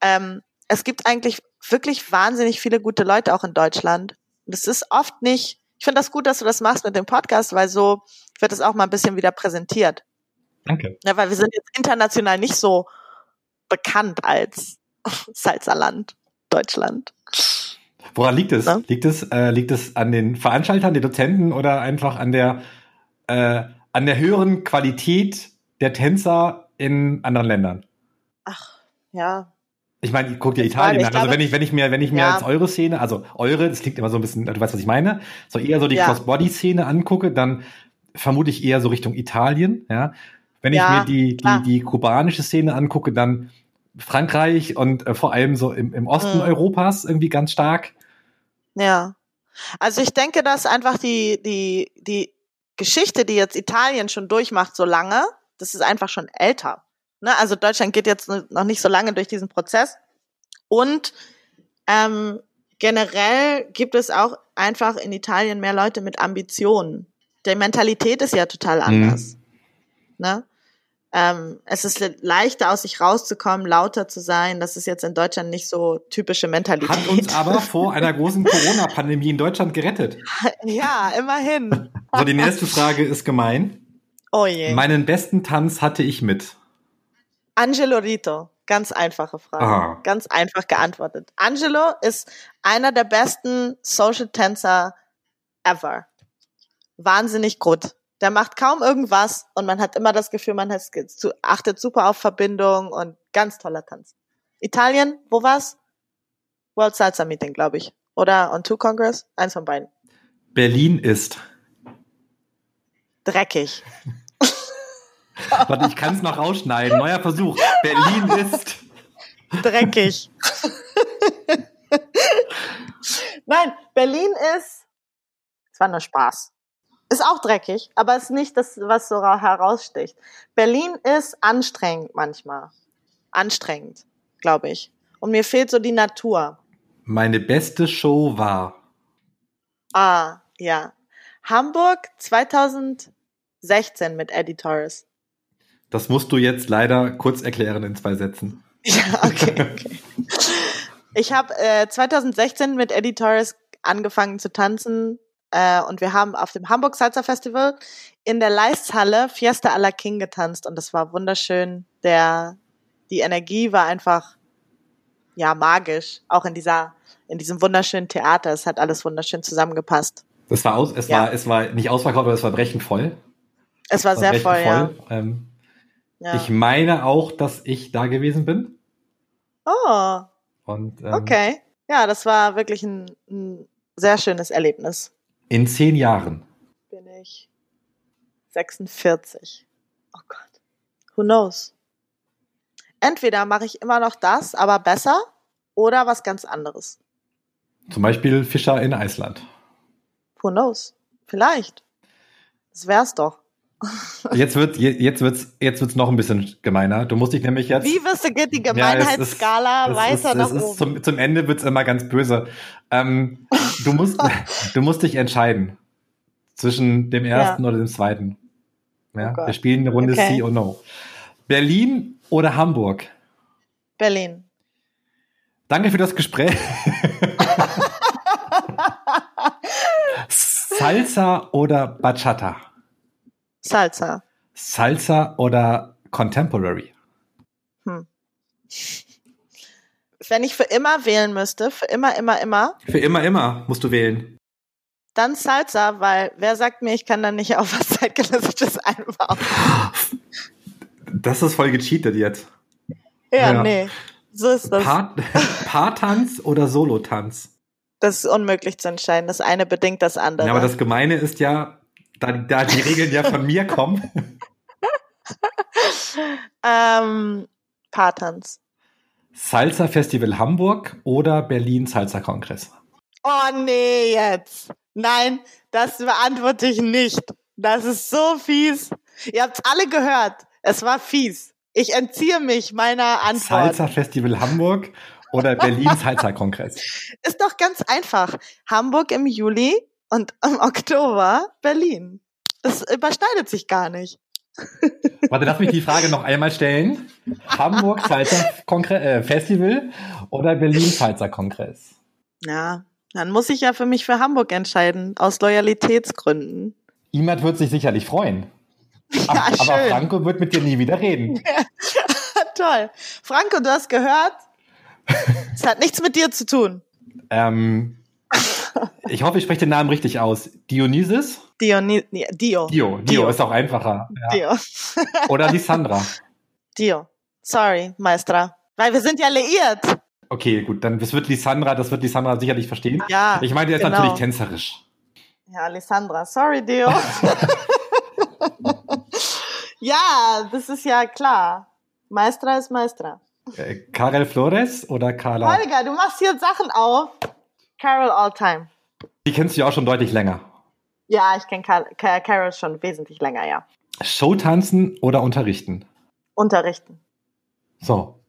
Ähm, es gibt eigentlich wirklich wahnsinnig viele gute Leute auch in Deutschland. Das ist oft nicht, ich finde das gut, dass du das machst mit dem Podcast, weil so wird es auch mal ein bisschen wieder präsentiert. Danke. Ja, weil wir sind jetzt international nicht so bekannt als Salzerland, Deutschland. Woran liegt es? Ja? Liegt es, äh, liegt es an den Veranstaltern, den Dozenten oder einfach an der, äh, an der höheren Qualität der Tänzer in anderen Ländern? Ach, ja, ich meine, guck dir Italien an. Also wenn ich, wenn ich mir, wenn ich mir ja. als eure Szene, also eure, das klingt immer so ein bisschen, du weißt, was ich meine, so eher so die ja. Cross-Body-Szene angucke, dann vermute ich eher so Richtung Italien, ja. Wenn ja, ich mir die, die, die kubanische Szene angucke, dann Frankreich und äh, vor allem so im, im Osten mhm. Europas irgendwie ganz stark. Ja. Also ich denke, dass einfach die, die, die Geschichte, die jetzt Italien schon durchmacht so lange, das ist einfach schon älter. Ne? Also Deutschland geht jetzt noch nicht so lange durch diesen Prozess. Und ähm, generell gibt es auch einfach in Italien mehr Leute mit Ambitionen. Die Mentalität ist ja total mhm. anders. Mhm. Ne? Ähm, es ist leichter, aus sich rauszukommen, lauter zu sein. Das ist jetzt in Deutschland nicht so typische Mentalität. Hat uns aber vor einer großen Corona-Pandemie in Deutschland gerettet. Ja, immerhin. So, die nächste Frage ist gemein. Oh je. Meinen besten Tanz hatte ich mit. Angelo Rito. Ganz einfache Frage. Aha. Ganz einfach geantwortet. Angelo ist einer der besten Social Tänzer ever. Wahnsinnig gut. Der macht kaum irgendwas und man hat immer das Gefühl, man achtet super auf Verbindung und ganz toller Tanz. Italien, wo war's? World Salsa Meeting, glaube ich. Oder On Two Congress? Eins von beiden. Berlin ist. Dreckig. Warte, ich kann es noch rausschneiden. Neuer Versuch. Berlin ist dreckig. Nein, Berlin ist. Es war nur Spaß. Ist auch dreckig, aber ist nicht das, was so heraussticht. Berlin ist anstrengend manchmal. Anstrengend, glaube ich. Und mir fehlt so die Natur. Meine beste Show war. Ah, ja. Hamburg 2016 mit Eddie Torres. Das musst du jetzt leider kurz erklären in zwei Sätzen. Ja, okay. okay. Ich habe äh, 2016 mit Eddie Torres angefangen zu tanzen äh, und wir haben auf dem Hamburg Salsa Festival in der Leisthalle Fiesta a la King getanzt und das war wunderschön. Der, die Energie war einfach, ja, magisch. Auch in dieser, in diesem wunderschönen Theater. Es hat alles wunderschön zusammengepasst. Es war aus, es ja. war, es war nicht ausverkauft, aber es war brechend voll. Es war, es war sehr voll, voll, ja. Ähm, ja. Ich meine auch, dass ich da gewesen bin. Oh. Und, ähm, okay. ja, das war wirklich ein, ein sehr schönes Erlebnis. In zehn Jahren. Bin ich 46. Oh Gott. Who knows? Entweder mache ich immer noch das, aber besser, oder was ganz anderes. Zum Beispiel Fischer in Island. Who knows? Vielleicht. Das wär's doch. Jetzt wird jetzt wird's jetzt wird's noch ein bisschen gemeiner. Du musst dich nämlich jetzt. Wie wirst du geht die Gemeinheitsskala ja, weiter ist, nach ist, oben? Zum, zum Ende wird's immer ganz böse. Ähm, du musst du musst dich entscheiden zwischen dem ersten Ja. oder dem zweiten. Ja, Oh wir spielen eine Runde Okay. C or No. Berlin oder Hamburg? Berlin. Danke für das Gespräch. Salsa oder Bachata? Salsa. Salsa oder Contemporary? Hm. Wenn ich für immer wählen müsste, für immer, immer, immer, Für immer, immer musst du wählen. dann Salsa, weil wer sagt mir, ich kann dann nicht auf was zeitgenössisches einbauen? Das ist voll gecheatet jetzt. Ja, Ja. nee. So ist das. Paar- Paartanz oder Solotanz? Das ist unmöglich zu entscheiden. Das eine bedingt das andere. Ja, aber das Gemeine ist ja, da, da die Regeln ja von mir kommen. ähm, Paartanz. Salsa Festival Hamburg oder Berlin Salsa Kongress? Oh nee, jetzt. Nein, das beantworte ich nicht. Das ist so fies. Ihr habt's alle gehört. Es war fies. Ich entziehe mich meiner Antwort. Salsa Festival Hamburg oder Berlin Salsa Kongress? Ist doch ganz einfach. Hamburg im Juli und im Oktober Berlin. Das überschneidet sich gar nicht. Warte, lass mich die Frage noch einmal stellen. Hamburg Kongre äh, Festival oder Berlin Salsa Kongress? Ja, dann muss ich ja für mich für Hamburg entscheiden, aus Loyalitätsgründen. Imad wird sich sicherlich freuen. Aber, Ja, aber. Franco wird mit dir nie wieder reden. Toll. Franco, du hast gehört? Es hat nichts mit dir zu tun. Ähm, ich hoffe, ich spreche den Namen richtig aus. Dionysus? Diony nee, Dio. Dio. Dio, Dio. ist auch einfacher. Ja. Dio. Oder Lissandra. Dio. Sorry, Maestra. Weil wir sind ja liiert. Okay, gut, dann das wird Lissandra, das wird Lissandra sicherlich verstehen. Ja. Ich meine, der ist genau. natürlich tänzerisch. Ja, Alessandra. Sorry, Dio. ja, das ist ja klar. Maestra ist Maestra. Äh, Karel Flores oder Carla? Holger, du machst hier Sachen auf. Carol Alltime. Die kennst du ja auch schon deutlich länger. Ja, ich kenne Car Car Carol schon wesentlich länger, ja. Showtanzen oder unterrichten? Unterrichten. So.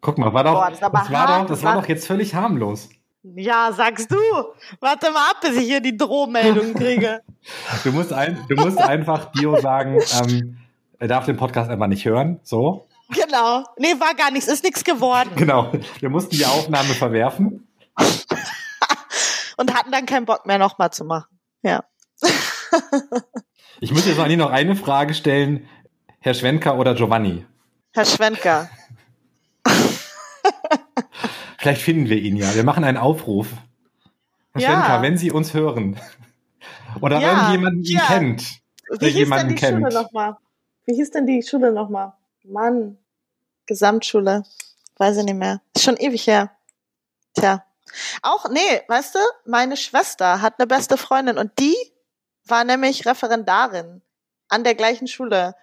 Guck mal, war doch, Boah, das das war doch, das war doch jetzt völlig harmlos. Ja, sagst du. Warte mal ab, bis ich hier die Drohmeldung kriege. Du musst, ein, du musst einfach Dio sagen, ähm, er darf den Podcast einfach nicht hören. So. Genau. Nee, war gar nichts. Ist nichts geworden. Genau. Wir mussten die Aufnahme verwerfen. Und hatten dann keinen Bock mehr nochmal zu machen. Ja. Ich muss jetzt eigentlich noch eine Frage stellen. Herr Schwenker oder Giovanni? Herr Schwenker. Vielleicht finden wir ihn ja. Wir machen einen Aufruf. Herr Ja. Schwenker, wenn Sie uns hören oder Ja, irgendjemanden ihn ja. kennt, Wie der hieß denn die kennt. Schule nochmal? Wie hieß denn die Schule nochmal? Mann. Gesamtschule. Weiß ich nicht mehr. Ist schon ewig her. Tja. Auch, nee, weißt du, meine Schwester hat eine beste Freundin und die war nämlich Referendarin an der gleichen Schule.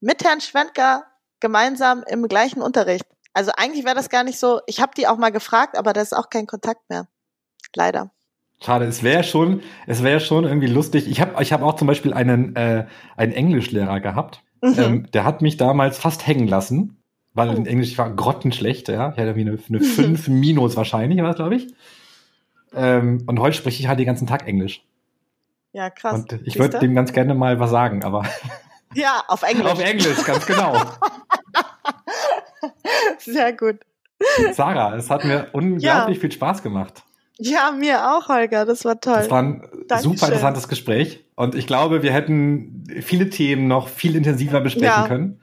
Mit Herrn Schwenker gemeinsam im gleichen Unterricht. Also eigentlich wäre das gar nicht so. Ich habe die auch mal gefragt, aber da ist auch kein Kontakt mehr. Leider. Schade, es wäre schon, es wäre schon irgendwie lustig. Ich habe ich hab auch zum Beispiel einen, äh, einen Englischlehrer gehabt. Mhm. Ähm, der hat mich damals fast hängen lassen, weil Oh. in Englisch war grottenschlecht, ja. Ich hatte irgendwie eine, eine 5 minus wahrscheinlich, war das, glaube ich. Ähm, und heute spreche ich halt den ganzen Tag Englisch. ja, krass. und ich würde dem ganz gerne mal was sagen, aber Ja, auf Englisch. auf Englisch, ganz genau. Sehr gut. Sarah, es hat mir unglaublich viel Spaß gemacht. Ja, mir auch, Holger. Das war toll. Es war ein Dankeschön. super interessantes Gespräch und ich glaube, wir hätten viele Themen noch viel intensiver besprechen Ja. können.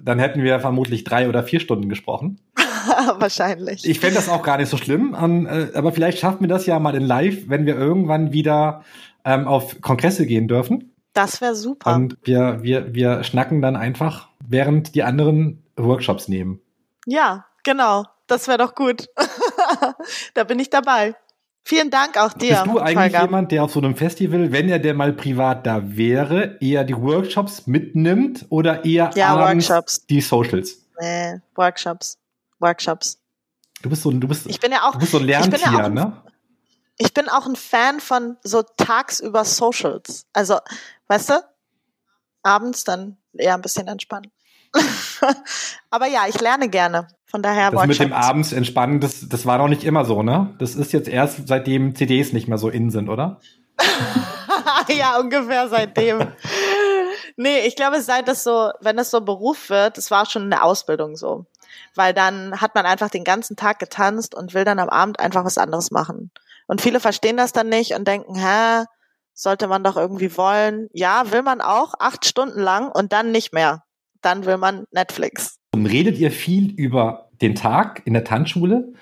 Dann hätten wir vermutlich drei oder vier Stunden gesprochen. Wahrscheinlich. Ich fände das auch gar nicht so schlimm, äh, aber vielleicht schaffen wir das ja mal in Live, wenn wir irgendwann wieder ähm, auf Kongresse gehen dürfen. das wäre super. Und wir, wir, wir schnacken dann einfach, während die anderen Workshops nehmen. ja, genau. Das wäre doch gut. da bin ich dabei. Vielen Dank auch dir. Bist du eigentlich Volker. jemand, der auf so einem Festival, wenn er denn mal privat da wäre, eher die Workshops mitnimmt oder eher ja, Workshops. die Socials? Nee, Workshops. Workshops. Du bist so, du bist, ich bin ja auch, du bist so ein Lerntier, ja ne? Ich bin auch ein Fan von so tagsüber Socials. Also, weißt du, abends dann eher ein bisschen entspannen. Aber ja, ich lerne gerne. Von daher Das mit dem abends entspannen, das, das war noch nicht immer so, ne? Das ist jetzt erst seitdem CDs nicht mehr so in sind, oder? ja, ungefähr seitdem. nee, ich glaube, seit das so, wenn es so Beruf wird, das war schon in der Ausbildung so. Weil dann hat man einfach den ganzen Tag getanzt und will dann am Abend einfach was anderes machen. Und viele verstehen das dann nicht und denken, hä, sollte man doch irgendwie wollen. Ja, will man auch, acht Stunden lang und dann nicht mehr. Dann will man Netflix. Redet ihr viel über den Tag in der Tanzschule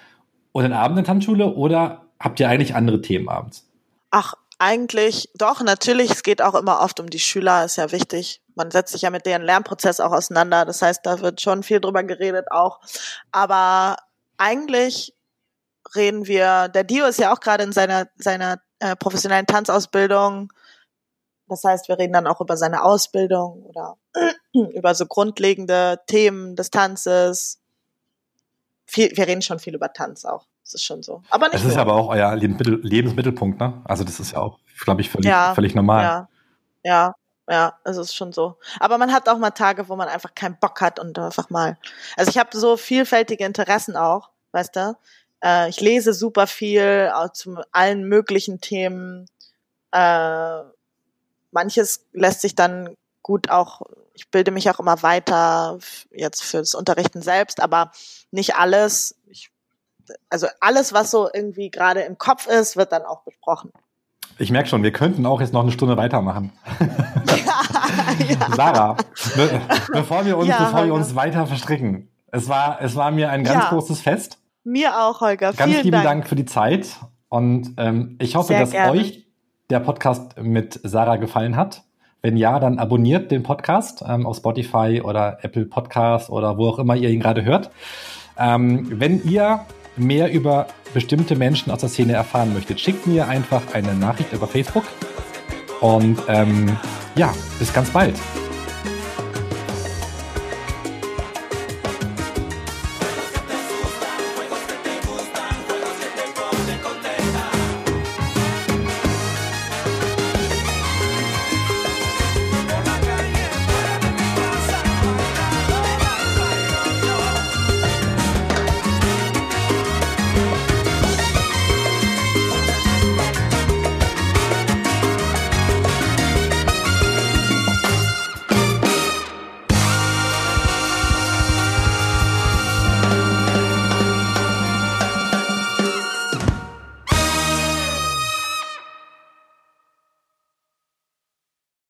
und den Abend in der Tanzschule oder habt ihr eigentlich andere Themen abends? Ach, eigentlich doch, natürlich. Es geht auch immer oft um die Schüler, ist ja wichtig. Man setzt sich ja mit deren Lernprozess auch auseinander. Das heißt, da wird schon viel drüber geredet auch. Aber eigentlich reden wir, der Dio ist ja auch gerade in seiner, seiner äh, professionellen Tanzausbildung. Das heißt, wir reden dann auch über seine Ausbildung oder über so grundlegende Themen des Tanzes. Viel, wir reden schon viel über Tanz auch. Das ist schon so. Aber nicht Das ist aber auch euer Lebensmittel, Lebensmittelpunkt, ne? Also das ist ja auch, glaube ich, völlig, ja, völlig normal. Ja, ja, ja, es ist schon so. Aber man hat auch mal Tage, wo man einfach keinen Bock hat und einfach mal. Also ich habe so vielfältige Interessen auch, weißt du? Äh, ich lese super viel auch zu allen möglichen Themen. Äh, manches lässt sich dann gut auch, ich bilde mich auch immer weiter jetzt fürs Unterrichten selbst, aber nicht alles. Ich, also alles, was so irgendwie gerade im Kopf ist, wird dann auch besprochen. Ich merke schon, wir könnten auch jetzt noch eine Stunde weitermachen. ja, ja. Sarah, be bevor wir uns, ja, bevor wir uns weiter verstricken, es war, es war mir ein ganz großes Fest. Mir auch, Holger. Ganz Vielen lieben Dank. Dank für die Zeit. Und ähm, ich hoffe, Sehr dass gerne. euch der Podcast mit Sarah gefallen hat. Wenn ja, dann abonniert den Podcast ähm, auf Spotify oder Apple Podcast oder wo auch immer ihr ihn gerade hört. Ähm, wenn ihr mehr über bestimmte Menschen aus der Szene erfahren möchtet, schickt mir einfach eine Nachricht über Facebook. Und ähm, ja, bis ganz bald.